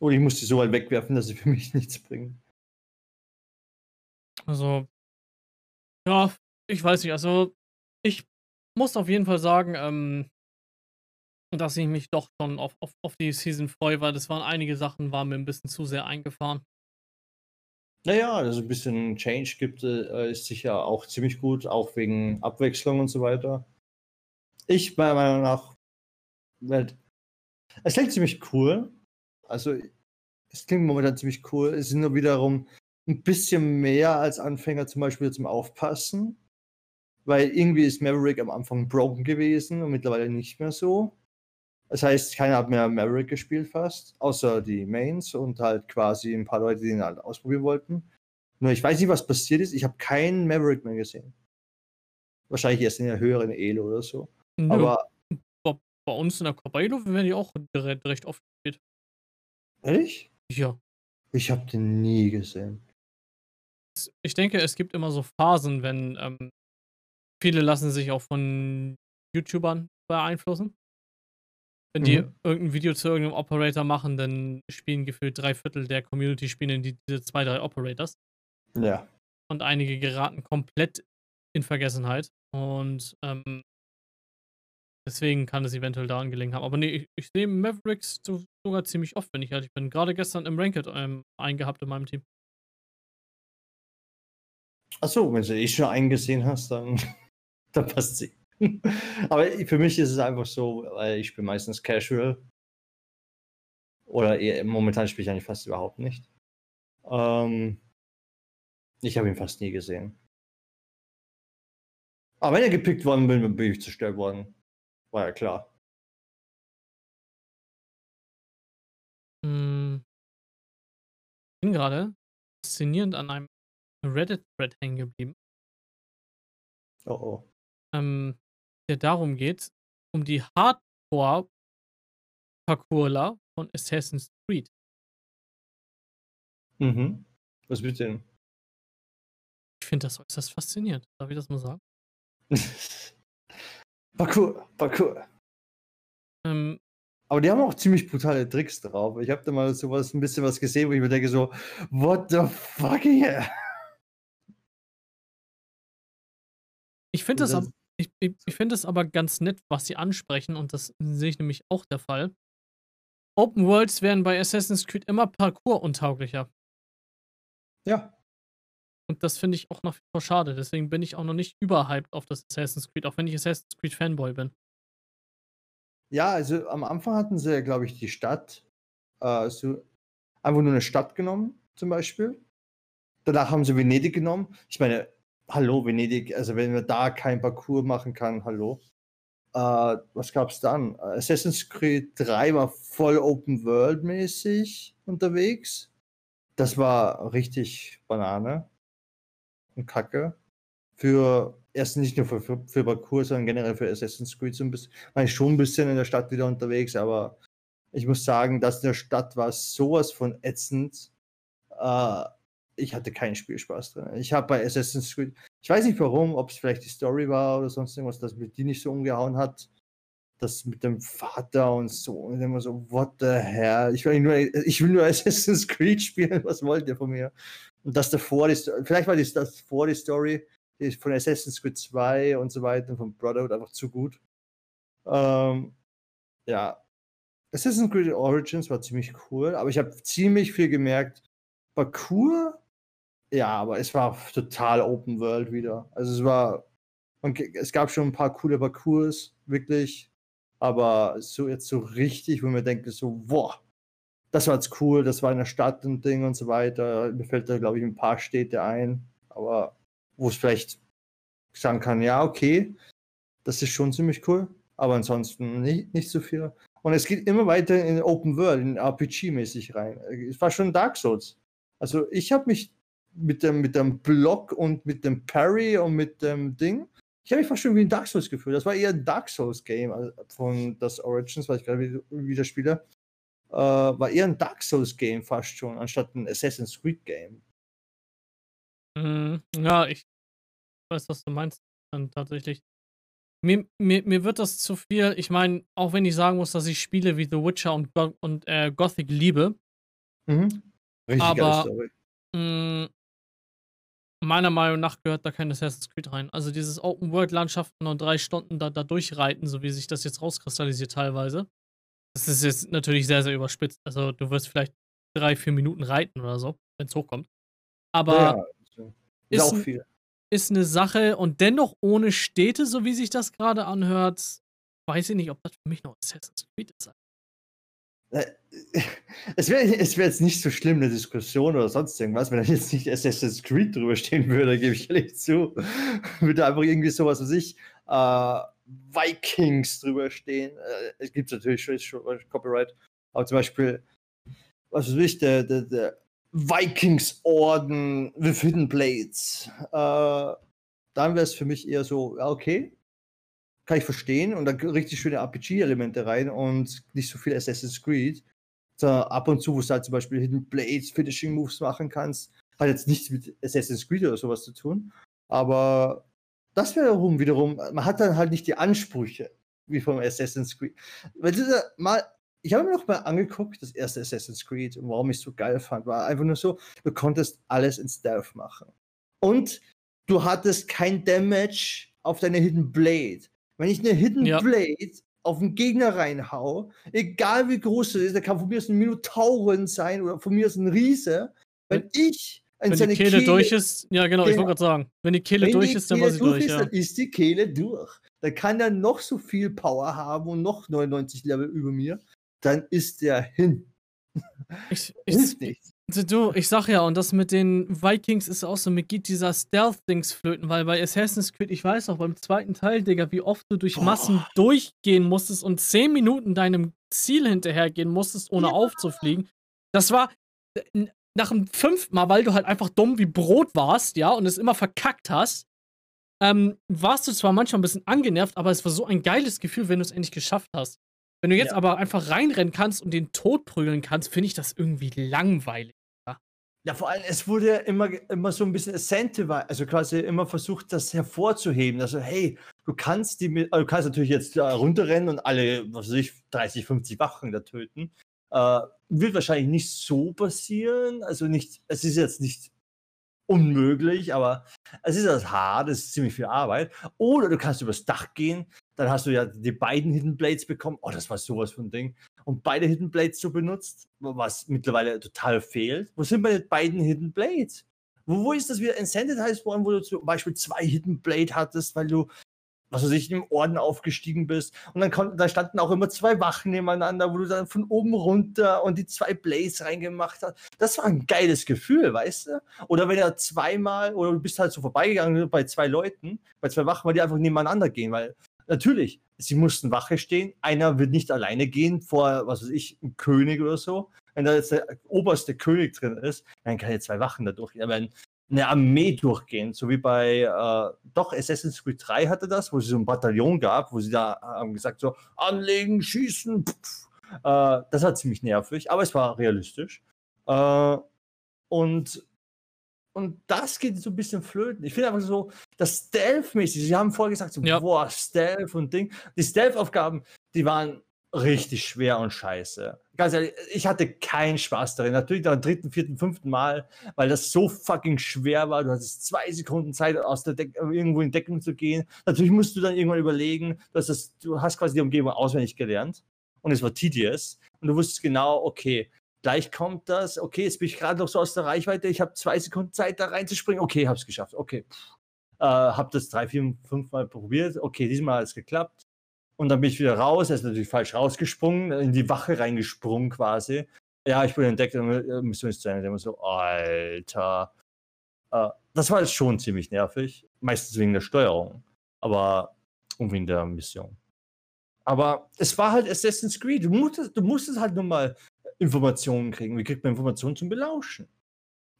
Und ich muss die so weit wegwerfen, dass sie für mich nichts bringen. Also, ja, ich weiß nicht. Also, ich muss auf jeden Fall sagen, ähm, dass ich mich doch schon auf, auf, auf die Season freue, weil das waren einige Sachen, waren mir ein bisschen zu sehr eingefahren. Naja, also ein bisschen Change gibt, äh, ist sicher auch ziemlich gut, auch wegen Abwechslung und so weiter. Ich, meiner Meinung nach, es klingt ziemlich cool. Also, es klingt momentan ziemlich cool. Es sind nur wiederum ein bisschen mehr als Anfänger zum Beispiel zum Aufpassen. Weil irgendwie ist Maverick am Anfang broken gewesen und mittlerweile nicht mehr so. Das heißt, keiner hat mehr Maverick gespielt fast, außer die Mains und halt quasi ein paar Leute, die ihn halt ausprobieren wollten. Nur ich weiß nicht, was passiert ist. Ich habe keinen Maverick mehr gesehen. Wahrscheinlich erst in der höheren Elo oder so. Nö, Aber bei uns in der Corbaido werden die auch recht, recht oft gespielt. ehrlich? Ja. Ich habe den nie gesehen. Ich denke, es gibt immer so Phasen, wenn ähm, viele lassen sich auch von YouTubern beeinflussen. Wenn die Mhm. irgendein Video zu irgendeinem Operator machen, dann spielen gefühlt drei Viertel der Community spielen die, diese zwei, drei Operators. Ja. Und einige geraten komplett in Vergessenheit. Und ähm, deswegen kann es eventuell daran gelegen haben. Aber nee, ich, ich sehe Mavericks so, sogar ziemlich oft, wenn ich ehrlich bin. Gerade gestern im Ranked ähm, eingehabt in meinem Team. Achso, wenn du eh schon einen gesehen hast, dann, dann passt sie. Aber für mich ist es einfach so, weil ich spiele meistens Casual. Oder eher, momentan spiele ich eigentlich fast überhaupt nicht. Ähm, ich habe ihn fast nie gesehen. Aber wenn er gepickt worden bin, bin ich zerstört worden. War ja klar. Hm. bin gerade faszinierend an einem Reddit-Thread hängen geblieben, Oh oh. ähm, der darum geht, um die Hardcore-Parkourler von Assassin's Creed. Mhm. Was wird denn? Ich finde das äußerst faszinierend. Darf ich das mal sagen? Parkour, Parkour. Ähm, Aber die haben auch ziemlich brutale Tricks drauf. Ich habe da mal sowas, ein bisschen was gesehen, wo ich mir denke so, what the fuck here? Ich finde das, ab- ich, ich, ich find das aber ganz nett, was sie ansprechen, und das sehe ich nämlich auch der Fall. Open Worlds werden bei Assassin's Creed immer Parkour-untauglicher. Ja. Und das finde ich auch nach wie vor schade. Deswegen bin ich auch noch nicht überhyped auf das Assassin's Creed, auch wenn ich Assassin's Creed Fanboy bin. Ja, also am Anfang hatten sie, glaube ich, die Stadt, äh, so einfach nur eine Stadt genommen, zum Beispiel. Danach haben sie Venedig genommen. Ich meine, hallo, Venedig, also wenn man da kein Parcours machen kann, hallo. Äh, was gab's dann? Assassin's Creed 3 war voll Open World mäßig unterwegs. Das war richtig Banane und Kacke. Für erst nicht nur für, für, für Parcours, sondern generell für Assassin's Creed so ein bisschen. Ich schon ein bisschen in der Stadt wieder unterwegs, aber ich muss sagen, dass in der Stadt war sowas von ätzend. Äh, ich hatte keinen Spielspaß drin. Ich habe bei Assassin's Creed, ich weiß nicht warum, ob es vielleicht die Story war oder sonst irgendwas, dass mir die nicht so umgehauen hat. Das mit dem Vater und so. Und immer so, what the hell? Ich will nur, ich will nur Assassin's Creed spielen. Was wollt ihr von mir? Und das davor, die, vielleicht war das, das vor die Story von Assassin's Creed 2 und so weiter und von Brotherhood einfach zu gut. Ähm, ja, Assassin's Creed Origins war ziemlich cool, aber ich habe ziemlich viel gemerkt, Parkour Ja, aber es war total Open World wieder. Also es war, man, es gab schon ein paar coole Parcours, wirklich. Aber so jetzt so richtig, wo man denkt, so, boah, das war jetzt cool, das war in der Stadt und Ding und so weiter. Mir fällt da, glaube ich, ein paar Städte ein, aber wo es vielleicht sagen kann, ja, okay, das ist schon ziemlich cool, aber ansonsten nicht, nicht so viel. Und es geht immer weiter in Open World, in RPG-mäßig rein. Es war schon Dark Souls. Also ich habe mich mit dem, mit dem Block und mit dem Parry und mit dem Ding ich habe mich fast schon wie ein Dark Souls gefühlt. Das war eher ein Dark Souls-Game äh, von das Origins, weil ich gerade wieder spiele. Äh, war eher ein Dark Souls-Game fast schon, anstatt ein Assassin's Creed-Game. Mm, ja, ich weiß, was du meinst. Dann tatsächlich. Mir, mir, mir wird das zu viel. Ich meine, auch wenn ich sagen muss, dass ich Spiele wie The Witcher und, und äh, Gothic liebe. Mhm. Richtig aber meiner Meinung nach gehört da kein Assassin's Creed rein. Also dieses Open-World-Landschaften und drei Stunden da, da durchreiten, so wie sich das jetzt rauskristallisiert teilweise. Das ist jetzt natürlich sehr, sehr überspitzt. Also du wirst vielleicht drei, vier Minuten reiten oder so, wenn es hochkommt. Aber ja, ist, auch viel. ist eine Sache und dennoch ohne Städte, so wie sich das gerade anhört, weiß ich nicht, ob das für mich noch Assassin's Creed ist. Es wäre es wär jetzt nicht so schlimm, eine Diskussion oder sonst irgendwas, wenn da jetzt nicht Assassin's Creed drüber stehen würde, gebe ich ehrlich zu. würde einfach irgendwie sowas, was ich, äh, Vikings drüber stehen. Äh, es gibt natürlich schon, schon Copyright, aber zum Beispiel, was weiß ich, der, der, der Vikings-Orden with Hidden Blades. Äh, dann wäre es für mich eher so, ja, okay, kann ich verstehen und da richtig schöne RPG-Elemente rein und nicht so viel Assassin's Creed. So, ab und zu, wo du halt zum Beispiel Hidden Blades, Finishing Moves machen kannst, hat jetzt nichts mit Assassin's Creed oder sowas zu tun. Aber das wiederum, wiederum, man hat dann halt nicht die Ansprüche wie vom Assassin's Creed. Weil du mal, ich habe mir noch mal angeguckt, das erste Assassin's Creed und warum ich es so geil fand, war einfach nur so, du konntest alles in Stealth machen. Und du hattest kein Damage auf deine Hidden Blade. Wenn ich eine Hidden ja. Blade auf einen Gegner reinhau, egal wie groß es ist, der kann von mir aus ein Minotauren sein oder von mir aus ein Riese, wenn ich wenn die Kehle, Kehle, durch ist, ja genau, ich wollte gerade sagen, wenn die Kehle wenn durch die ist, dann war sie durch. Ist, ja. Dann ist die Kehle durch. Dann kann er noch so viel Power haben und noch 99 Level über mir, dann ist der hin. Ich, ich. Du, ich sag ja, und das mit den Vikings ist auch so, mir geht dieser Stealth-Dings flöten, weil bei Assassin's Creed, ich weiß auch beim zweiten Teil, Digga, wie oft du durch Boah. Massen durchgehen musstest und 10 Minuten deinem Ziel hinterhergehen musstest, ohne ja. aufzufliegen. Das war nach dem fünften Mal, weil du halt einfach dumm wie Brot warst, ja, und es immer verkackt hast, ähm, warst du zwar manchmal ein bisschen angenervt, aber es war so ein geiles Gefühl, wenn du es endlich geschafft hast. Wenn du jetzt ja. aber einfach reinrennen kannst und den Tod prügeln kannst, finde ich das irgendwie langweilig. Ja? vor allem, es wurde immer, immer so ein bisschen incentivize, also quasi immer versucht, das hervorzuheben. Also, hey, du kannst die, also du kannst natürlich jetzt äh, runterrennen und alle, was weiß ich, 30, 50 Wachen da töten. Äh, wird wahrscheinlich nicht so passieren. Also nicht, es ist jetzt nicht unmöglich, aber es ist das hart, es ist ziemlich viel Arbeit. Oder du kannst übers Dach gehen, dann hast du ja die beiden Hidden Blades bekommen. Oh, das war sowas von Ding. Und beide Hidden Blades so benutzt, was mittlerweile total fehlt. Wo sind meine beiden Hidden Blades? Wo, wo ist das wieder incentivized worden, wo du zum Beispiel zwei Hidden Blade hattest, weil du was weiß ich, im Orden aufgestiegen bist. Und dann konnten, da standen auch immer zwei Wachen nebeneinander, wo du dann von oben runter und die zwei Blaze reingemacht hast. Das war ein geiles Gefühl, weißt du? Oder wenn er zweimal, oder du bist halt so vorbeigegangen bei zwei Leuten, bei zwei Wachen, weil die einfach nebeneinander gehen, weil natürlich, sie mussten Wache stehen. Einer wird nicht alleine gehen vor, was weiß ich, einem König oder so. Wenn da jetzt der oberste König drin ist, dann kann er zwei Wachen da durchgehen. Aber eine Armee durchgehen, so wie bei äh, doch Assassin's Creed 3 hatte das, wo sie so ein Bataillon gab, wo sie da haben gesagt so anlegen, schießen. Äh, das war ziemlich nervig, aber es war realistisch. Äh, und und das geht so ein bisschen flöten. Ich finde einfach so, das Stealth-mäßig, sie haben vorher gesagt, so, ja. boah, Stealth und Ding. Die Stealth-Aufgaben, die waren richtig schwer und scheiße. Ganz ehrlich, ich hatte keinen Spaß darin. Natürlich am dritten, vierten, fünften Mal, weil das so fucking schwer war. Du hattest zwei Sekunden Zeit, aus der Deck irgendwo in Deckung zu gehen. Natürlich musst du dann irgendwann überlegen, dass das, du hast quasi die Umgebung auswendig gelernt und es war tedious und du wusstest genau, okay, gleich kommt das, okay, jetzt bin ich gerade noch so aus der Reichweite, ich habe zwei Sekunden Zeit, da reinzuspringen, okay, habe es geschafft, okay. Äh, habe das drei, vier, fünf Mal probiert, okay, diesmal hat es geklappt. Und dann bin ich wieder raus, er ist natürlich falsch rausgesprungen, in die Wache reingesprungen quasi. Ja, ich bin entdeckt, Mission ist zu Ende. Immer so, Alter. Äh, das war jetzt schon ziemlich nervig. Meistens wegen der Steuerung. Aber und wegen der Mission. Aber es war halt Assassin's Creed. Du musstest, du musstest halt nur mal Informationen kriegen. Wie kriegt man Informationen zum Belauschen?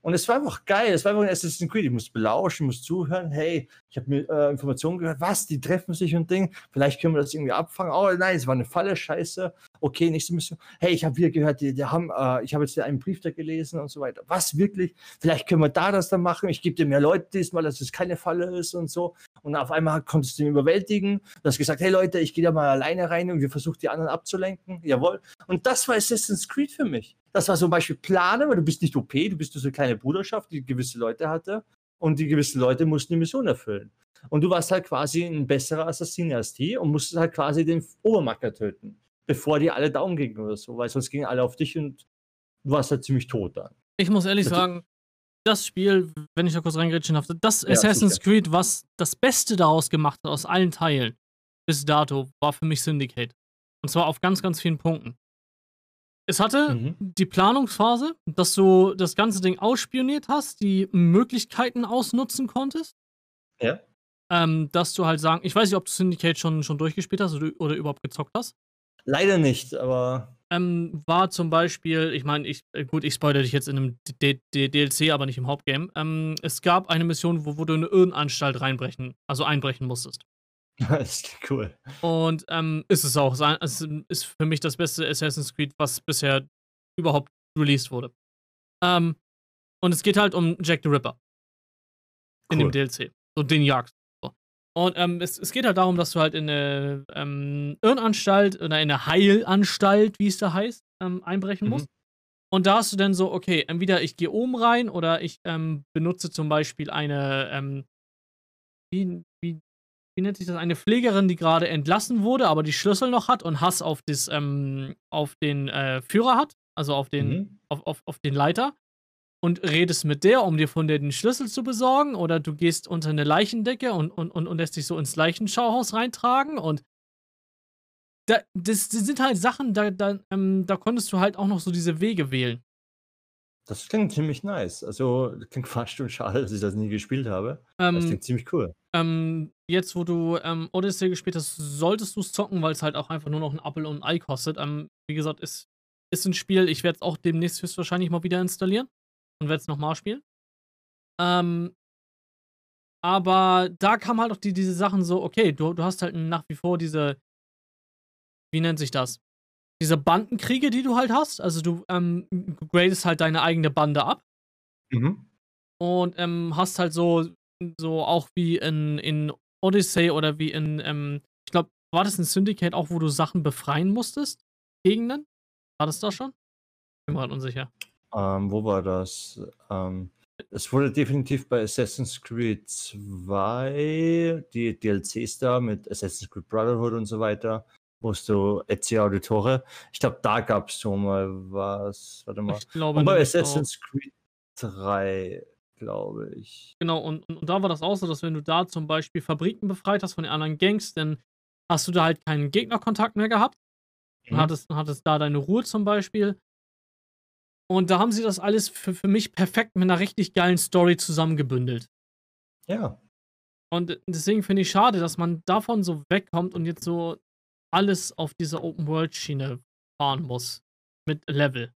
Und es war einfach geil. Es war einfach ein Assassin's Creed. Ich muss belauschen, muss zuhören. Hey, ich habe mir äh, Informationen gehört. Was? Die treffen sich und Ding. Vielleicht können wir das irgendwie abfangen. Oh nein, es war eine Falle. Scheiße. Okay, nächste Mission. Hey, ich habe wieder gehört, die, die haben, äh, ich habe jetzt einen Brief da gelesen und so weiter. Was wirklich? Vielleicht können wir da das dann machen. Ich gebe dir mehr Leute diesmal, dass es keine Falle ist und so. Und auf einmal konntest du ihn überwältigen. Du hast gesagt, hey Leute, ich gehe da mal alleine rein und wir versuchen die anderen abzulenken. Jawohl. Und das war Assassin's Creed für mich. Das war zum Beispiel Plane, weil du bist nicht OP, du bist so eine kleine Bruderschaft, die gewisse Leute hatte. Und die gewissen Leute mussten die Mission erfüllen. Und du warst halt quasi ein besserer Assassin als die und musstest halt quasi den Obermacker töten, bevor die alle down gingen oder so, weil sonst gingen alle auf dich und du warst halt ziemlich tot dann. Ich muss ehrlich das sagen, das Spiel, wenn ich da kurz reingrätschen darf, das ja, Assassin's sicher. Creed, was das Beste daraus gemacht hat, aus allen Teilen, bis dato, war für mich Syndicate. Und zwar auf ganz, ganz vielen Punkten. Es hatte mhm. die Planungsphase, dass du das ganze Ding ausspioniert hast, die Möglichkeiten ausnutzen konntest. Ja. Ähm, dass du halt sagen, ich weiß nicht, ob du Syndicate schon, schon durchgespielt hast oder, oder überhaupt gezockt hast. Leider nicht, aber. Ähm, war zum Beispiel, ich meine, ich, äh, gut, ich spoilere dich jetzt in einem D D DLC, aber nicht im Hauptgame. Ähm, es gab eine Mission, wo, wo du in eine Irrenanstalt reinbrechen, also einbrechen musstest. Das ist cool. Und ähm, ist es auch. Es ist für mich das beste Assassin's Creed, was bisher überhaupt released wurde. Ähm, und es geht halt um Jack the Ripper. In cool. dem DLC. So den jagst. Und ähm, es, es geht halt darum, dass du halt in eine ähm, Irrenanstalt oder in eine Heilanstalt, wie es da heißt, ähm, einbrechen mhm. musst. Und da hast du dann so, okay, entweder ich gehe oben rein oder ich ähm, benutze zum Beispiel eine, ähm, wie, wie wie nennt sich das, eine Pflegerin, die gerade entlassen wurde, aber die Schlüssel noch hat und Hass auf, das, ähm, auf den äh, Führer hat, also auf den, mhm. auf, auf, auf den Leiter. Und redest mit der, um dir von der den Schlüssel zu besorgen, oder du gehst unter eine Leichendecke und, und, und, und lässt dich so ins Leichenschauhaus reintragen und da, das, das sind halt Sachen, da, da, ähm, da konntest du halt auch noch so diese Wege wählen. Das klingt ziemlich nice. Also, klingt fast schon schade, dass ich das nie gespielt habe. Ähm, das klingt ziemlich cool. Ähm, jetzt, wo du ähm, Odyssey gespielt hast, solltest du es zocken, weil es halt auch einfach nur noch ein Apple und ein Ei kostet. Ähm, wie gesagt, ist, ist ein Spiel, ich werde es auch demnächst höchstwahrscheinlich mal wieder installieren und werde es nochmal spielen. Ähm, aber da kam halt auch die, diese Sachen so, okay, du, du hast halt nach wie vor diese, wie nennt sich das? diese Bandenkriege, die du halt hast. Also du ähm, gradest halt deine eigene Bande ab. Mhm. Und ähm, hast halt so, so auch wie in, in Odyssey oder wie in, ähm, ich glaube, war das ein Syndicate auch, wo du Sachen befreien musstest? Gegenden? War das da schon? Bin mir gerade unsicher. Ähm, wo war das? Ähm, es wurde definitiv bei Assassin's Creed 2 die DLCs da mit Assassin's Creed Brotherhood und so weiter musst du Ezio Auditore. Ich glaube, da gab es schon mal was. Warte mal. Ich glaube und bei Assassin's auch. Creed 3, glaube ich. Genau, und, und, und, da war das auch so, dass wenn du da zum Beispiel Fabriken befreit hast von den anderen Gangs, dann hast du da halt keinen Gegnerkontakt mehr gehabt. Mhm. Und hattest, hattest da deine Ruhe zum Beispiel. Und da haben sie das alles für, für mich perfekt mit einer richtig geilen Story zusammengebündelt. Ja. Und deswegen finde ich schade, dass man davon so wegkommt und jetzt so alles auf dieser Open-World-Schiene fahren muss. Mit Level.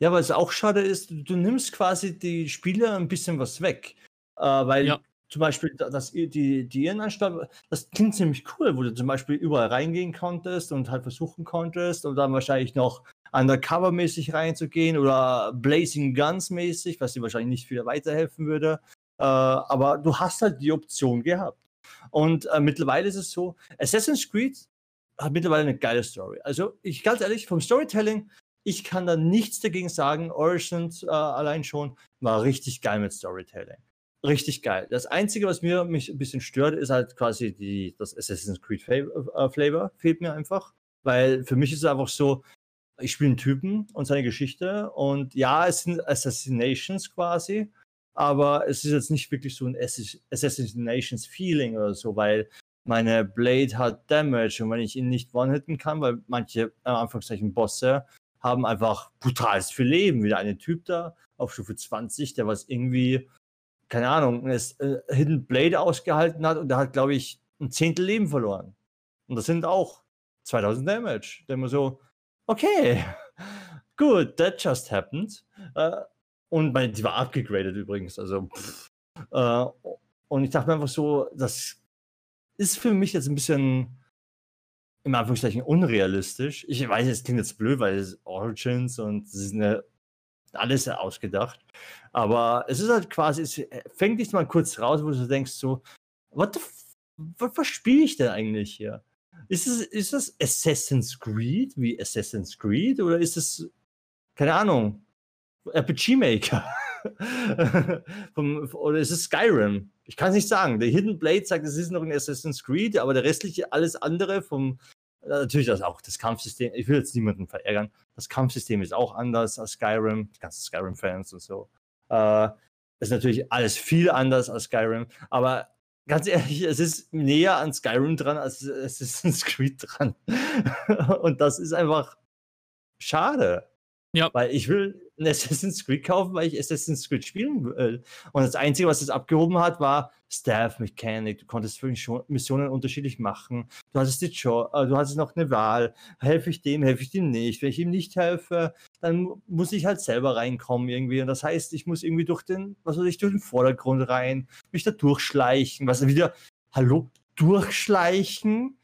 Ja, weil es auch schade ist, du nimmst quasi die Spieler ein bisschen was weg. Äh, weil ja. zum Beispiel das, die, die Irrenanstalt, das klingt ziemlich cool, wo du zum Beispiel überall reingehen konntest und halt versuchen konntest und dann wahrscheinlich noch undercover-mäßig reinzugehen oder Blazing Guns-mäßig, was dir wahrscheinlich nicht viel weiterhelfen würde. Äh, aber du hast halt die Option gehabt. Und äh, mittlerweile ist es so, Assassin's Creed hat mittlerweile eine geile Story. Also ich ganz ehrlich, vom Storytelling, ich kann da nichts dagegen sagen. Origins äh, allein schon war richtig geil mit Storytelling. Richtig geil. Das Einzige, was mir mich ein bisschen stört, ist halt quasi die, das Assassin's Creed äh, Flavor, fehlt mir einfach. Weil für mich ist es einfach so, ich spiele einen Typen und seine Geschichte und ja, es sind Assassinations quasi, aber es ist jetzt nicht wirklich so ein Assassinations-Feeling oder so, weil meine Blade hat Damage und wenn ich ihn nicht one-hitten kann, weil manche, äh, Anführungszeichen, Bosse haben einfach brutales viel Leben. Wieder ein Typ da auf Stufe 20, der was irgendwie, keine Ahnung, ein äh, Hidden Blade ausgehalten hat und der hat, glaube ich, ein Zehntel Leben verloren. Und das sind auch 2000 Damage. Der immer so, okay, good, that just happened. Äh, und meine, die war abgegradet übrigens. Also, äh, und ich dachte mir einfach so, das ist für mich jetzt ein bisschen im Anführungszeichen unrealistisch. Ich weiß, es klingt jetzt blöd, weil es Origins und es ist eine, alles ausgedacht. Aber es ist halt quasi, es fängt dich mal kurz raus, wo du denkst so, what the was, was spiele ich denn eigentlich hier? Ist es, ist das Assassin's Creed wie Assassin's Creed oder ist es, keine Ahnung, RPG Maker? Oder ist es Skyrim? Ich kann es nicht sagen. Der Hidden Blade sagt, es ist noch ein Assassin's Creed, aber der restliche, alles andere vom, natürlich das auch, das Kampfsystem, ich will jetzt niemanden verärgern, das Kampfsystem ist auch anders als Skyrim, die ganzen Skyrim-Fans und so. Äh, ist natürlich alles viel anders als Skyrim, aber ganz ehrlich, es ist näher an Skyrim dran als Assassin's Creed dran. und das ist einfach schade. Ja. Weil ich will ein Assassin's Creed kaufen, weil ich Assassin's Creed spielen will. Und das Einzige, was es abgehoben hat, war Staff Mechanic. Du konntest Missionen unterschiedlich machen. Du hattest die jo äh, du hattest noch eine Wahl. Helfe ich dem, helfe ich dem nicht. Wenn ich ihm nicht helfe, dann muss ich halt selber reinkommen irgendwie. Und das heißt, ich muss irgendwie durch den, was weiß ich, durch den Vordergrund rein, mich da durchschleichen. Was wieder, hallo, durchschleichen?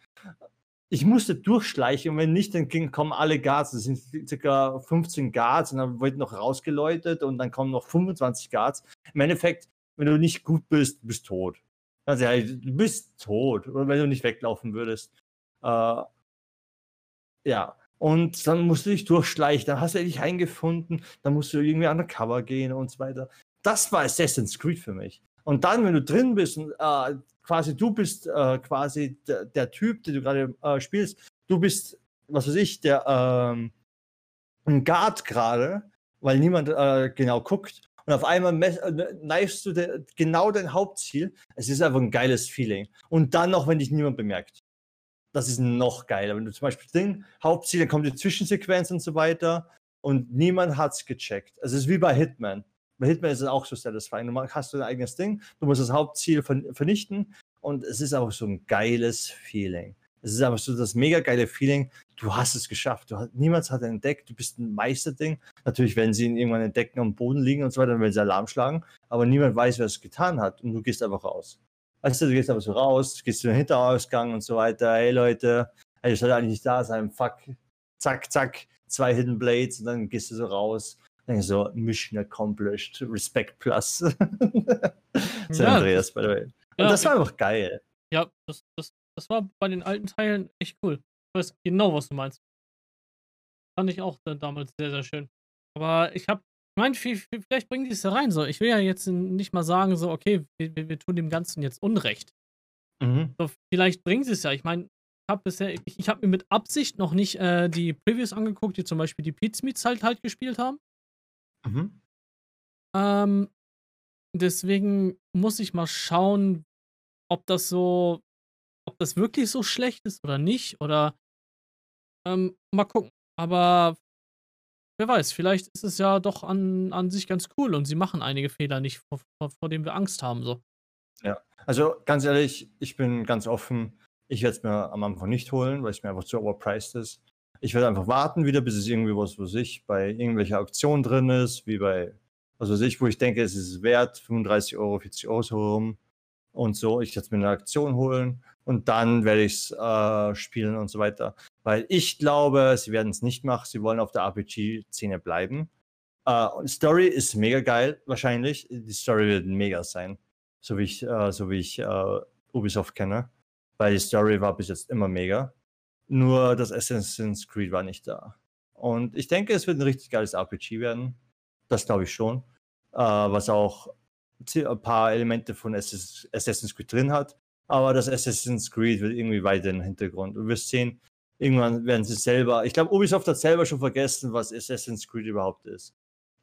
Ich musste durchschleichen und wenn nicht, dann kommen alle Guards. Das sind ca. 15 Guards und dann wird noch rausgeläutet und dann kommen noch 25 Guards. Im Endeffekt, wenn du nicht gut bist, bist du tot. Also, ja, du bist tot, oder wenn du nicht weglaufen würdest. Äh, ja, und dann musst du dich durchschleichen, dann hast du dich eingefunden, dann musst du irgendwie an der Cover gehen und so weiter. Das war Assassin's Creed für mich. Und dann, wenn du drin bist und äh, quasi du bist äh, quasi der, Typ, den du gerade äh, spielst, du bist, was weiß ich, der ähm, ein Guard gerade, weil niemand äh, genau guckt. Und auf einmal äh, neigst du de genau dein Hauptziel. Es ist einfach ein geiles Feeling. Und dann noch, wenn dich niemand bemerkt. Das ist noch geiler. Wenn du zum Beispiel Ding, Hauptziel, dann kommt die Zwischensequenz und so weiter und niemand hat es gecheckt. Es ist wie bei Hitman. Bei Hitman ist es auch so satisfying. Du hast dein eigenes Ding, du musst das Hauptziel vernichten und es ist einfach so ein geiles Feeling. Es ist einfach so das mega geile Feeling, du hast es geschafft. Du hast, niemand hat entdeckt, du bist ein Meisterding. Natürlich, wenn sie ihn irgendwann entdecken, am Boden liegen und so weiter, dann werden sie Alarm schlagen, aber niemand weiß, wer es getan hat und du gehst einfach raus. Weißt du, du gehst einfach so raus, gehst zu den Hinterausgang und so weiter. Hey Leute, ich sollte eigentlich nicht da sein. Fuck, zack, zack, zwei Hidden Blades und dann gehst du so raus so, Mission accomplished, Respect Plus. so ja, Andreas, by the way. Und ja, das war einfach geil. Ja, das, das, das war bei den alten Teilen echt cool. Ich weiß genau, was du meinst. Fand ich auch damals sehr, sehr schön. Aber ich hab, ich meine, vielleicht bringen die es da rein. So, ich will ja jetzt nicht mal sagen, so, okay, wir, wir tun dem Ganzen jetzt Unrecht. Mhm. So, vielleicht bringen sie es ja. Ich meine, ich habe bisher, ich, ich habe mir mit Absicht noch nicht äh, die Previews angeguckt, die zum Beispiel die Pizmeets halt halt gespielt haben. Mhm. Ähm, deswegen muss ich mal schauen, ob das so ob das wirklich so schlecht ist oder nicht oder ähm, mal gucken. Aber wer weiß, vielleicht ist es ja doch an, an sich ganz cool und sie machen einige Fehler nicht, vor, vor, vor denen wir Angst haben. So. Ja, also ganz ehrlich, ich bin ganz offen. Ich werde es mir am Anfang nicht holen, weil es mir einfach zu overpriced ist. Ich werde einfach warten wieder, bis es irgendwie was, was ich bei irgendwelcher Auktion drin ist, wie bei, was weiß ich, wo ich denke, es ist wert, 35 Euro, 40 Euro so rum und so. Ich werde es mir eine Aktion holen und dann werde ich es äh, spielen und so weiter. Weil ich glaube, sie werden es nicht machen. Sie wollen auf der RPG-Szene bleiben. Äh, Story ist mega geil, wahrscheinlich. Die Story wird mega sein, so wie ich, äh, so wie ich äh, Ubisoft kenne. Weil die Story war bis jetzt immer mega. Nur das Assassin's Creed war nicht da. Und ich denke, es wird ein richtig geiles RPG werden. Das glaube ich schon. Äh, was auch ein paar Elemente von Assassin's Creed drin hat. Aber das Assassin's Creed wird irgendwie weiter im Hintergrund. Du wirst sehen, irgendwann werden sie selber, ich glaube, Ubisoft hat selber schon vergessen, was Assassin's Creed überhaupt ist.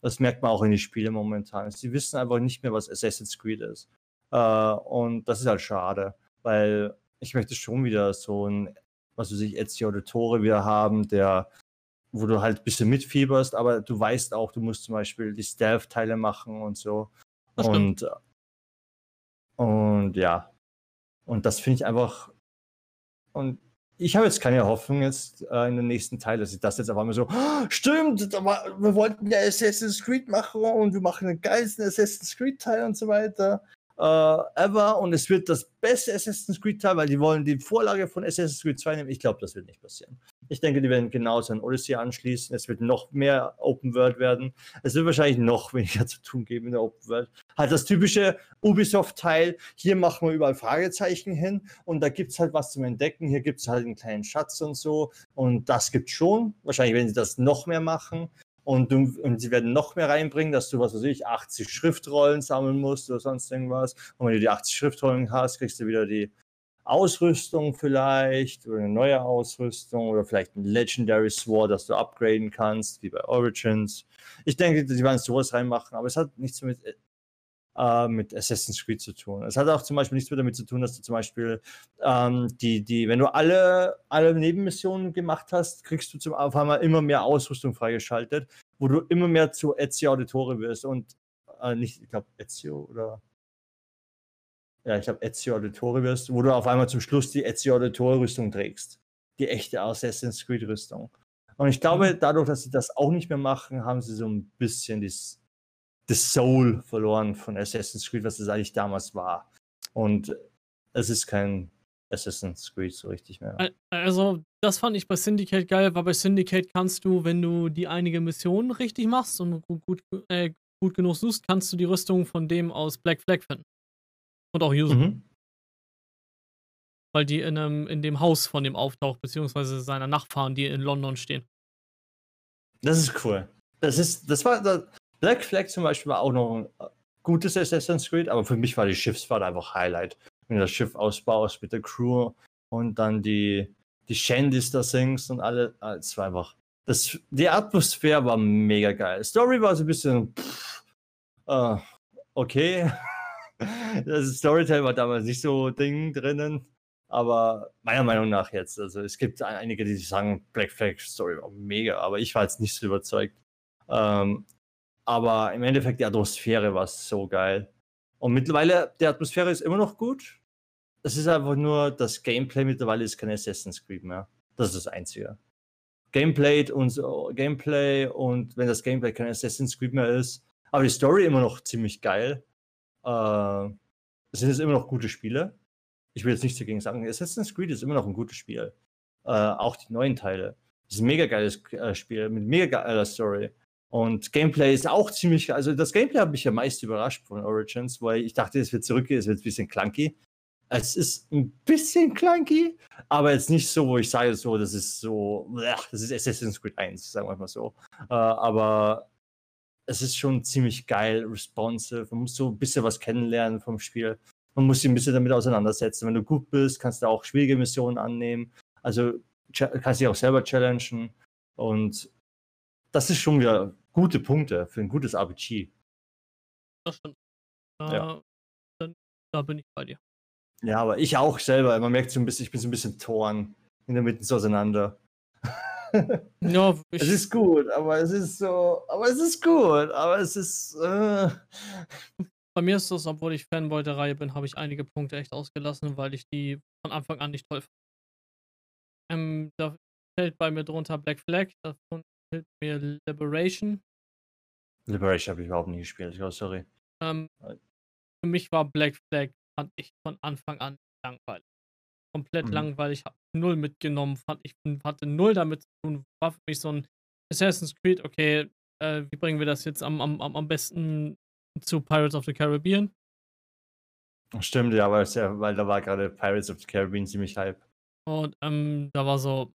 Das merkt man auch in den Spielen momentan. Sie wissen einfach nicht mehr, was Assassin's Creed ist. Äh, und das ist halt schade, weil ich möchte schon wieder so ein, was weiß ich, Ezio Auditore wieder haben, der, wo du halt ein bisschen mitfieberst, aber du weißt auch, du musst zum Beispiel die Stealth-Teile machen und so. Und, und ja. Und das finde ich einfach. Und ich habe jetzt keine Hoffnung jetzt äh, in den nächsten Teil, dass ich das jetzt auf einmal so, oh, stimmt, wir wollten ja Assassin's Creed machen und wir machen den geilsten Assassin's Creed Teil und so weiter äh, ever und es wird das beste Assassin's Creed Teil, weil die wollen die Vorlage von Assassin's Creed 2 nehmen. Ich glaube, das wird nicht passieren. Ich denke, die werden genauso an Odyssey anschließen. Es wird noch mehr Open World werden. Es wird wahrscheinlich noch weniger zu tun geben in der Open World. Halt das typische Ubisoft-Teil. Hier machen wir überall Fragezeichen hin und da gibt es halt was zum Entdecken. Hier gibt es halt einen kleinen Schatz und so. Und das gibt schon. Wahrscheinlich werden sie das noch mehr machen und, du, und sie werden noch mehr reinbringen, dass du, was weiß ich, 80 Schriftrollen sammeln musst oder sonst irgendwas. Und wenn du die 80 Schriftrollen hast, kriegst du wieder die Ausrüstung vielleicht oder eine neue Ausrüstung oder vielleicht ein Legendary Sword, das du upgraden kannst, wie bei Origins. Ich denke, sie werden sowas reinmachen, aber es hat nichts mit äh, mit Assassin's Creed zu tun. Es hat auch zum Beispiel nichts mehr damit zu tun, dass du zum Beispiel ähm, die, die, wenn du alle, alle Nebenmissionen gemacht hast, kriegst du zum auf einmal immer mehr Ausrüstung freigeschaltet, wo du immer mehr zu Ezio Auditore wirst und äh, nicht, ich glaube, Ezio oder ja, ich glaube, Ezio Auditore wirst, wo du auf einmal zum Schluss die Ezio Auditore Rüstung trägst. Die echte Assassin's Creed Rüstung. Und ich glaube, mhm. dadurch, dass sie das auch nicht mehr machen, haben sie so ein bisschen das, das Soul verloren von Assassin's Creed, was es eigentlich damals war. Und es ist kein Assassin's Creed so richtig mehr. Also, das fand ich bei Syndicate geil, weil bei Syndicate kannst du, wenn du die einige Missionen richtig machst und gut, gut, äh, gut genug suchst, kannst du die Rüstung von dem aus Black Flag finden. Und auch usen. Mhm. Weil die in, einem, in dem Haus von dem auftaucht, beziehungsweise seiner Nachfahren, die in London stehen. Das ist cool. Das ist, das war, das, Black Flag zum Beispiel war auch noch ein äh, gutes Assassin's Creed, aber für mich war die Schiffsfahrt einfach Highlight. Wenn du das Schiff ausbaust mit der Crew und dann die, die Shandys da singst und alle, ah, es war einfach, das, die Atmosphäre war mega geil. Story war so ein bisschen, pff, uh, okay. das Storytell war damals nicht so Ding drinnen, aber meiner Meinung nach jetzt, also es gibt einige, die sagen, Black Flag Story war mega, aber ich war jetzt nicht so überzeugt. Ähm, aber im Endeffekt die Atmosphäre war so geil. Und mittlerweile, die Atmosphäre ist immer noch gut. Es ist einfach nur, das Gameplay mittlerweile ist kein Assassin's Creed mehr. Das ist das Einzige. Gameplay und Gameplay und wenn das Gameplay kein Assassin's Creed mehr ist, aber die Story immer noch ziemlich geil. Äh, es sind jetzt immer noch gute Spiele. Ich will jetzt nichts dagegen sagen. Assassin's Creed ist immer noch ein gutes Spiel. Äh, auch die neuen Teile. Es ist ein mega geiles äh, Spiel mit mega geiler Story. Und Gameplay ist auch ziemlich, also das Gameplay hat mich ja meist überrascht von Origins, weil ich dachte, es wird zurückgehen, es wird ein bisschen clunky. Es ist ein bisschen clunky, aber jetzt nicht so, wo ich sage so, das ist so, das ist Assassin's Creed 1, sagen wir mal so. Äh, aber es ist schon ziemlich geil, responsive. Man muss so ein bisschen was kennenlernen vom Spiel. Man muss sich ein bisschen damit auseinandersetzen. Wenn du gut bist, kannst du auch schwierige Missionen annehmen. Also kannst dich auch selber challengen. Und das ist schon wieder gute Punkte für ein gutes RPG. Das stimmt. Da, ja. Dann, da bin ich bei dir. Ja, aber ich auch selber. Man merkt so ein bisschen, ich bin so ein bisschen torn in der Mitte so auseinander. ja, es ist gut, aber es ist so, aber es ist gut, aber es ist. Äh... Bei mir ist das, obwohl ich Fanboy der Reihe bin, habe ich einige Punkte echt ausgelassen, weil ich die von Anfang an nicht toll fand. Ähm, da fällt bei mir drunter Black Flag, davon fällt mir Liberation. Liberation habe ich überhaupt nie gespielt, oh, sorry. Ähm, für mich war Black Flag, fand ich von Anfang an langweilig. Komplett mhm. langweilig, habe null mitgenommen, fand ich, hatte null damit zu tun, war für mich so ein Assassin's Creed, okay, äh, wie bringen wir das jetzt am, am, am besten zu Pirates of the Caribbean? Stimmt, ja, weil, ja, weil da war gerade Pirates of the Caribbean ziemlich hype. Und ähm, da war so,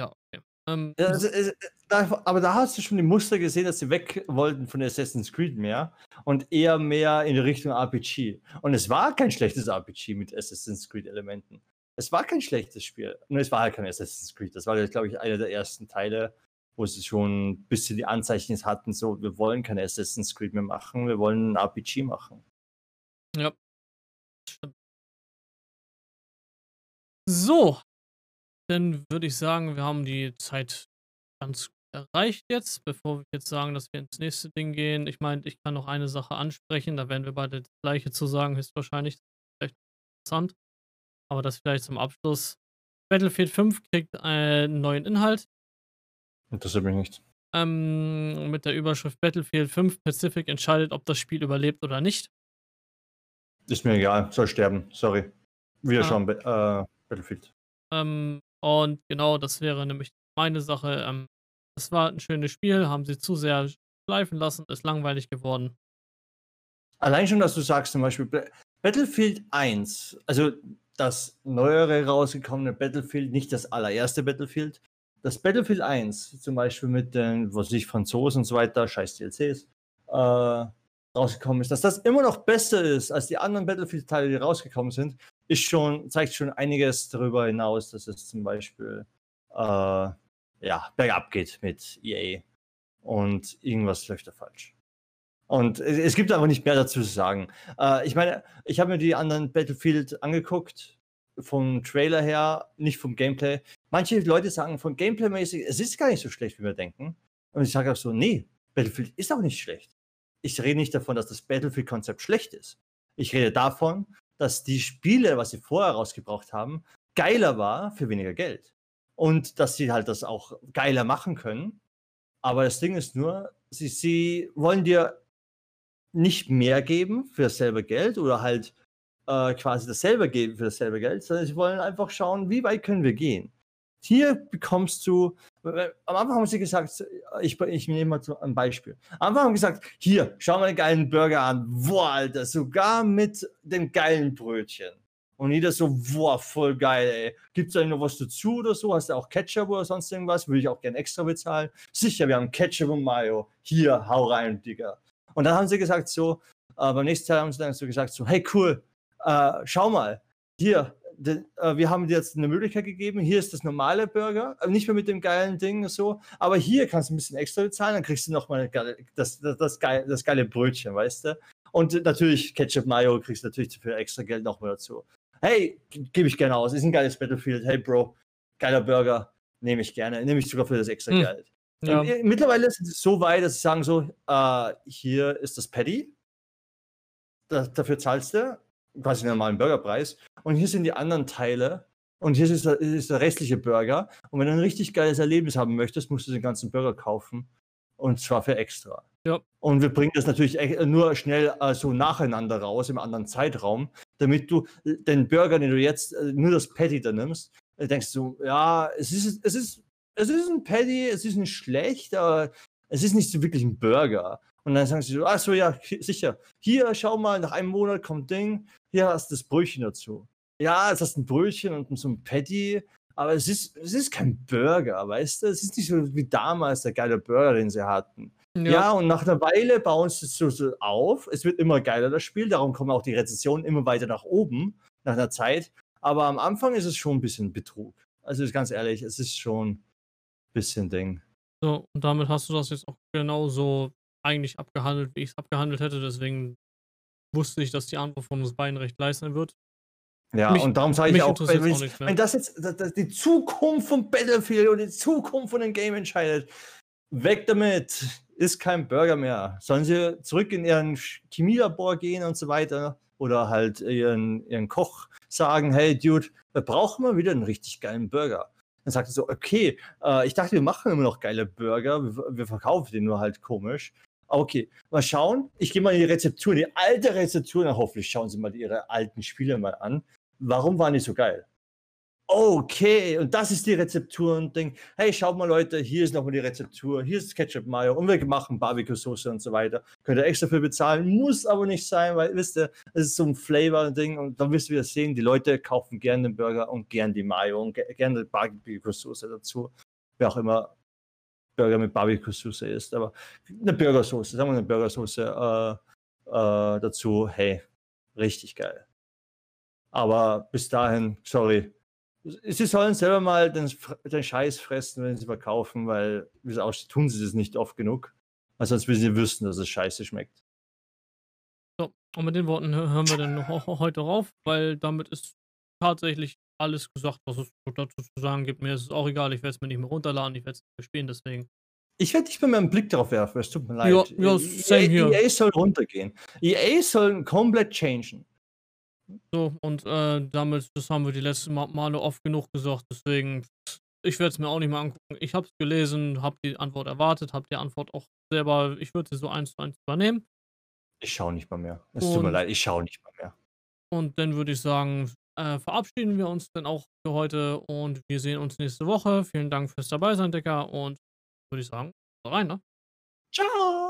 ja, okay. Ähm, ja, also, äh, da, aber da hast du schon die Muster gesehen, dass sie weg wollten von Assassin's Creed mehr und eher mehr in Richtung RPG. Und es war kein schlechtes RPG mit Assassin's Creed-Elementen. Es war kein schlechtes Spiel. Nur es war halt kein Assassin's Creed. Das war, glaube ich, einer der ersten Teile, wo sie schon ein bisschen die Anzeichen hatten, so, wir wollen kein Assassin's Creed mehr machen, wir wollen ein RPG machen. Ja. So. Dann würde ich sagen, wir haben die Zeit ganz erreicht jetzt, bevor wir jetzt sagen, dass wir ins nächste Ding gehen. Ich meine, ich kann noch eine Sache ansprechen, da werden wir beide das gleiche zu sagen, höchstwahrscheinlich. Vielleicht interessant. Aber das vielleicht zum Abschluss. Battlefield 5 kriegt einen neuen Inhalt. Interessiert mich nicht. Ähm, mit der Überschrift Battlefield 5 Pacific entscheidet, ob das Spiel überlebt oder nicht. Ist mir egal, soll sterben, sorry. Wir Ah. schauen äh, Battlefield. Ähm, und genau, das wäre nämlich meine Sache. Ähm, es war ein schönes Spiel, haben sie zu sehr schleifen lassen, ist langweilig geworden. Allein schon, dass du sagst, zum Beispiel Ba- Battlefield 1, also das neuere rausgekommene Battlefield, nicht das allererste Battlefield. Das Battlefield 1, zum Beispiel mit den, was ich, Franzosen und so weiter, scheiß DLCs, äh, rausgekommen ist, dass das immer noch besser ist als die anderen Battlefield-Teile, die rausgekommen sind, ist schon, zeigt schon einiges darüber hinaus, dass es zum Beispiel äh, ja, bergab geht mit EA. Und irgendwas läuft da falsch. Und es gibt aber nicht mehr dazu zu sagen. Äh, ich meine, ich habe mir die anderen Battlefield angeguckt, vom Trailer her, nicht vom Gameplay. Manche Leute sagen von Gameplay-mäßig, es ist gar nicht so schlecht, wie wir denken. Und ich sage auch so, nee, Battlefield ist auch nicht schlecht. Ich rede nicht davon, dass das Battlefield-Konzept schlecht ist. Ich rede davon, dass die Spiele, was sie vorher rausgebracht haben, geiler war für weniger Geld. Und dass sie halt das auch geiler machen können. Aber das Ding ist nur, sie, sie wollen dir nicht mehr geben für dasselbe Geld oder halt äh, quasi dasselbe geben für dasselbe Geld, sondern sie wollen einfach schauen, wie weit können wir gehen. Hier bekommst du, am Anfang haben sie gesagt, ich, ich nehme mal ein Beispiel. Am Anfang haben sie gesagt, hier, schau mal den geilen Burger an. Boah, Alter, sogar mit dem geilen Brötchen. Und jeder so, boah, voll geil, ey. Gibt's da noch was dazu oder so? Hast du auch Ketchup oder sonst irgendwas? Würde ich auch gerne extra bezahlen. Sicher, wir haben Ketchup und Mayo. Hier, hau rein, Digga. Und dann haben sie gesagt so, äh, beim nächsten Teil haben sie dann so gesagt so, hey cool, äh, schau mal, hier, de, äh, wir haben dir jetzt eine Möglichkeit gegeben, hier ist das normale Burger, äh, nicht mehr mit dem geilen Ding so, aber hier kannst du ein bisschen extra bezahlen, dann kriegst du noch mal geile, das, das, das, geile, das geile Brötchen, weißt du? Und natürlich Ketchup Mayo kriegst du natürlich für extra Geld noch mal dazu. Hey, gebe ich gerne aus, ist ein geiles Battlefield, hey Bro, geiler Burger, nehme ich gerne, nehme ich sogar für das extra Hm. Geld. Ja. Ähm, Mittlerweile ist es so weit, dass sie sagen so, äh, hier ist das Paddy, da, dafür zahlst du quasi den normalen Burgerpreis und hier sind die anderen Teile und hier ist der, ist der restliche Burger und wenn du ein richtig geiles Erlebnis haben möchtest, musst du den ganzen Burger kaufen und zwar für extra. Ja. Und wir bringen das natürlich e- nur schnell äh, so nacheinander raus im anderen Zeitraum, damit du den Burger, den du jetzt äh, nur das Patty da nimmst, äh, denkst du, ja, es ist, es ist, es ist ein Patty, es ist nicht schlecht, aber es ist nicht so wirklich ein Burger. Und dann sagen sie so, ach so, ja, sicher. Hier, schau mal, nach einem Monat kommt Ding, hier hast du das Brötchen dazu. Ja, es hast ein Brötchen und so ein Patty, aber es ist, es ist kein Burger, weißt du? Es ist nicht so wie damals der geile Burger, den sie hatten. Ja, und nach einer Weile bauen sie es so, auf. Es wird immer geiler, das Spiel. Darum kommen auch die Rezensionen immer weiter nach oben, nach einer Zeit. Aber am Anfang ist es schon ein bisschen Betrug. Also ist ganz ehrlich, es ist schon ein bisschen Ding. So, und damit hast du das jetzt auch genauso eigentlich abgehandelt, wie ich es abgehandelt hätte. Deswegen wusste ich, dass die Antwort von uns beiden recht leicht sein wird. Ja, Mich- und darum sage ich auch, wenn, auch nicht wenn das jetzt das, das die Zukunft von Battlefield und die Zukunft von dem Game entscheidet, weg damit, ist kein Burger mehr. Sollen sie zurück in ihren Chemielabor gehen und so weiter oder halt ihren, ihren Koch sagen, hey Dude, wir brauchen mal wieder einen richtig geilen Burger. Dann sagt er so, okay, äh, ich dachte, wir machen immer noch geile Burger, wir, wir verkaufen den nur halt komisch. Okay, mal schauen. Ich gehe mal in die Rezeptur, die alte Rezeptur, na hoffentlich schauen Sie mal ihre alten Spiele mal an. Warum waren die so geil? Okay, und das ist die Rezeptur und denk, hey, schaut mal Leute, hier ist nochmal die Rezeptur, hier ist Ketchup Mayo und wir machen Barbecue-Soße und so weiter. Könnt ihr extra für bezahlen, muss aber nicht sein, weil, wisst ihr, es ist so ein Flavor-Ding und dann wirst du wieder sehen, die Leute kaufen gerne den Burger und gern die Mayo und ge- gerne die Barbecue-Soße dazu. Wer auch immer Burger mit Barbecue-Soße ist, aber eine Burgersoße, sagen wir eine Burgersoße äh, äh, dazu, hey, richtig geil. Aber bis dahin, sorry, Sie sollen selber mal den, den Scheiß fressen, wenn sie verkaufen, weil, wie es aussieht, tun sie das nicht oft genug. Also als würden sie wüssten, dass es scheiße schmeckt. So, und mit den Worten hören wir dann heute rauf, weil damit ist tatsächlich alles gesagt, was es dazu zu sagen gibt. Mir ist es auch egal, ich werde es mir nicht mehr runterladen, ich werde es nicht mehr spielen, deswegen. Ich werde nicht mehr einen Blick darauf werfen, es tut mir leid. Ja, ja e same EA, hier. EA soll runtergehen. EA soll komplett changen. So, und äh, damit, das haben wir die letzten Male oft genug gesagt, deswegen, ich werde es mir auch nicht mehr angucken. Ich habe es gelesen, habe die Antwort erwartet, habe die Antwort auch selber, ich würde sie so eins zu eins übernehmen. Ich schaue nicht mal mehr. Es tut mir Und- leid, ich schaue nicht mal mehr. Und dann würde ich sagen, äh, verabschieden wir uns dann auch für heute und wir sehen uns nächste Woche. Vielen Dank fürs Dabeisein, Decker, und würde ich sagen, rein, ne? Ciao!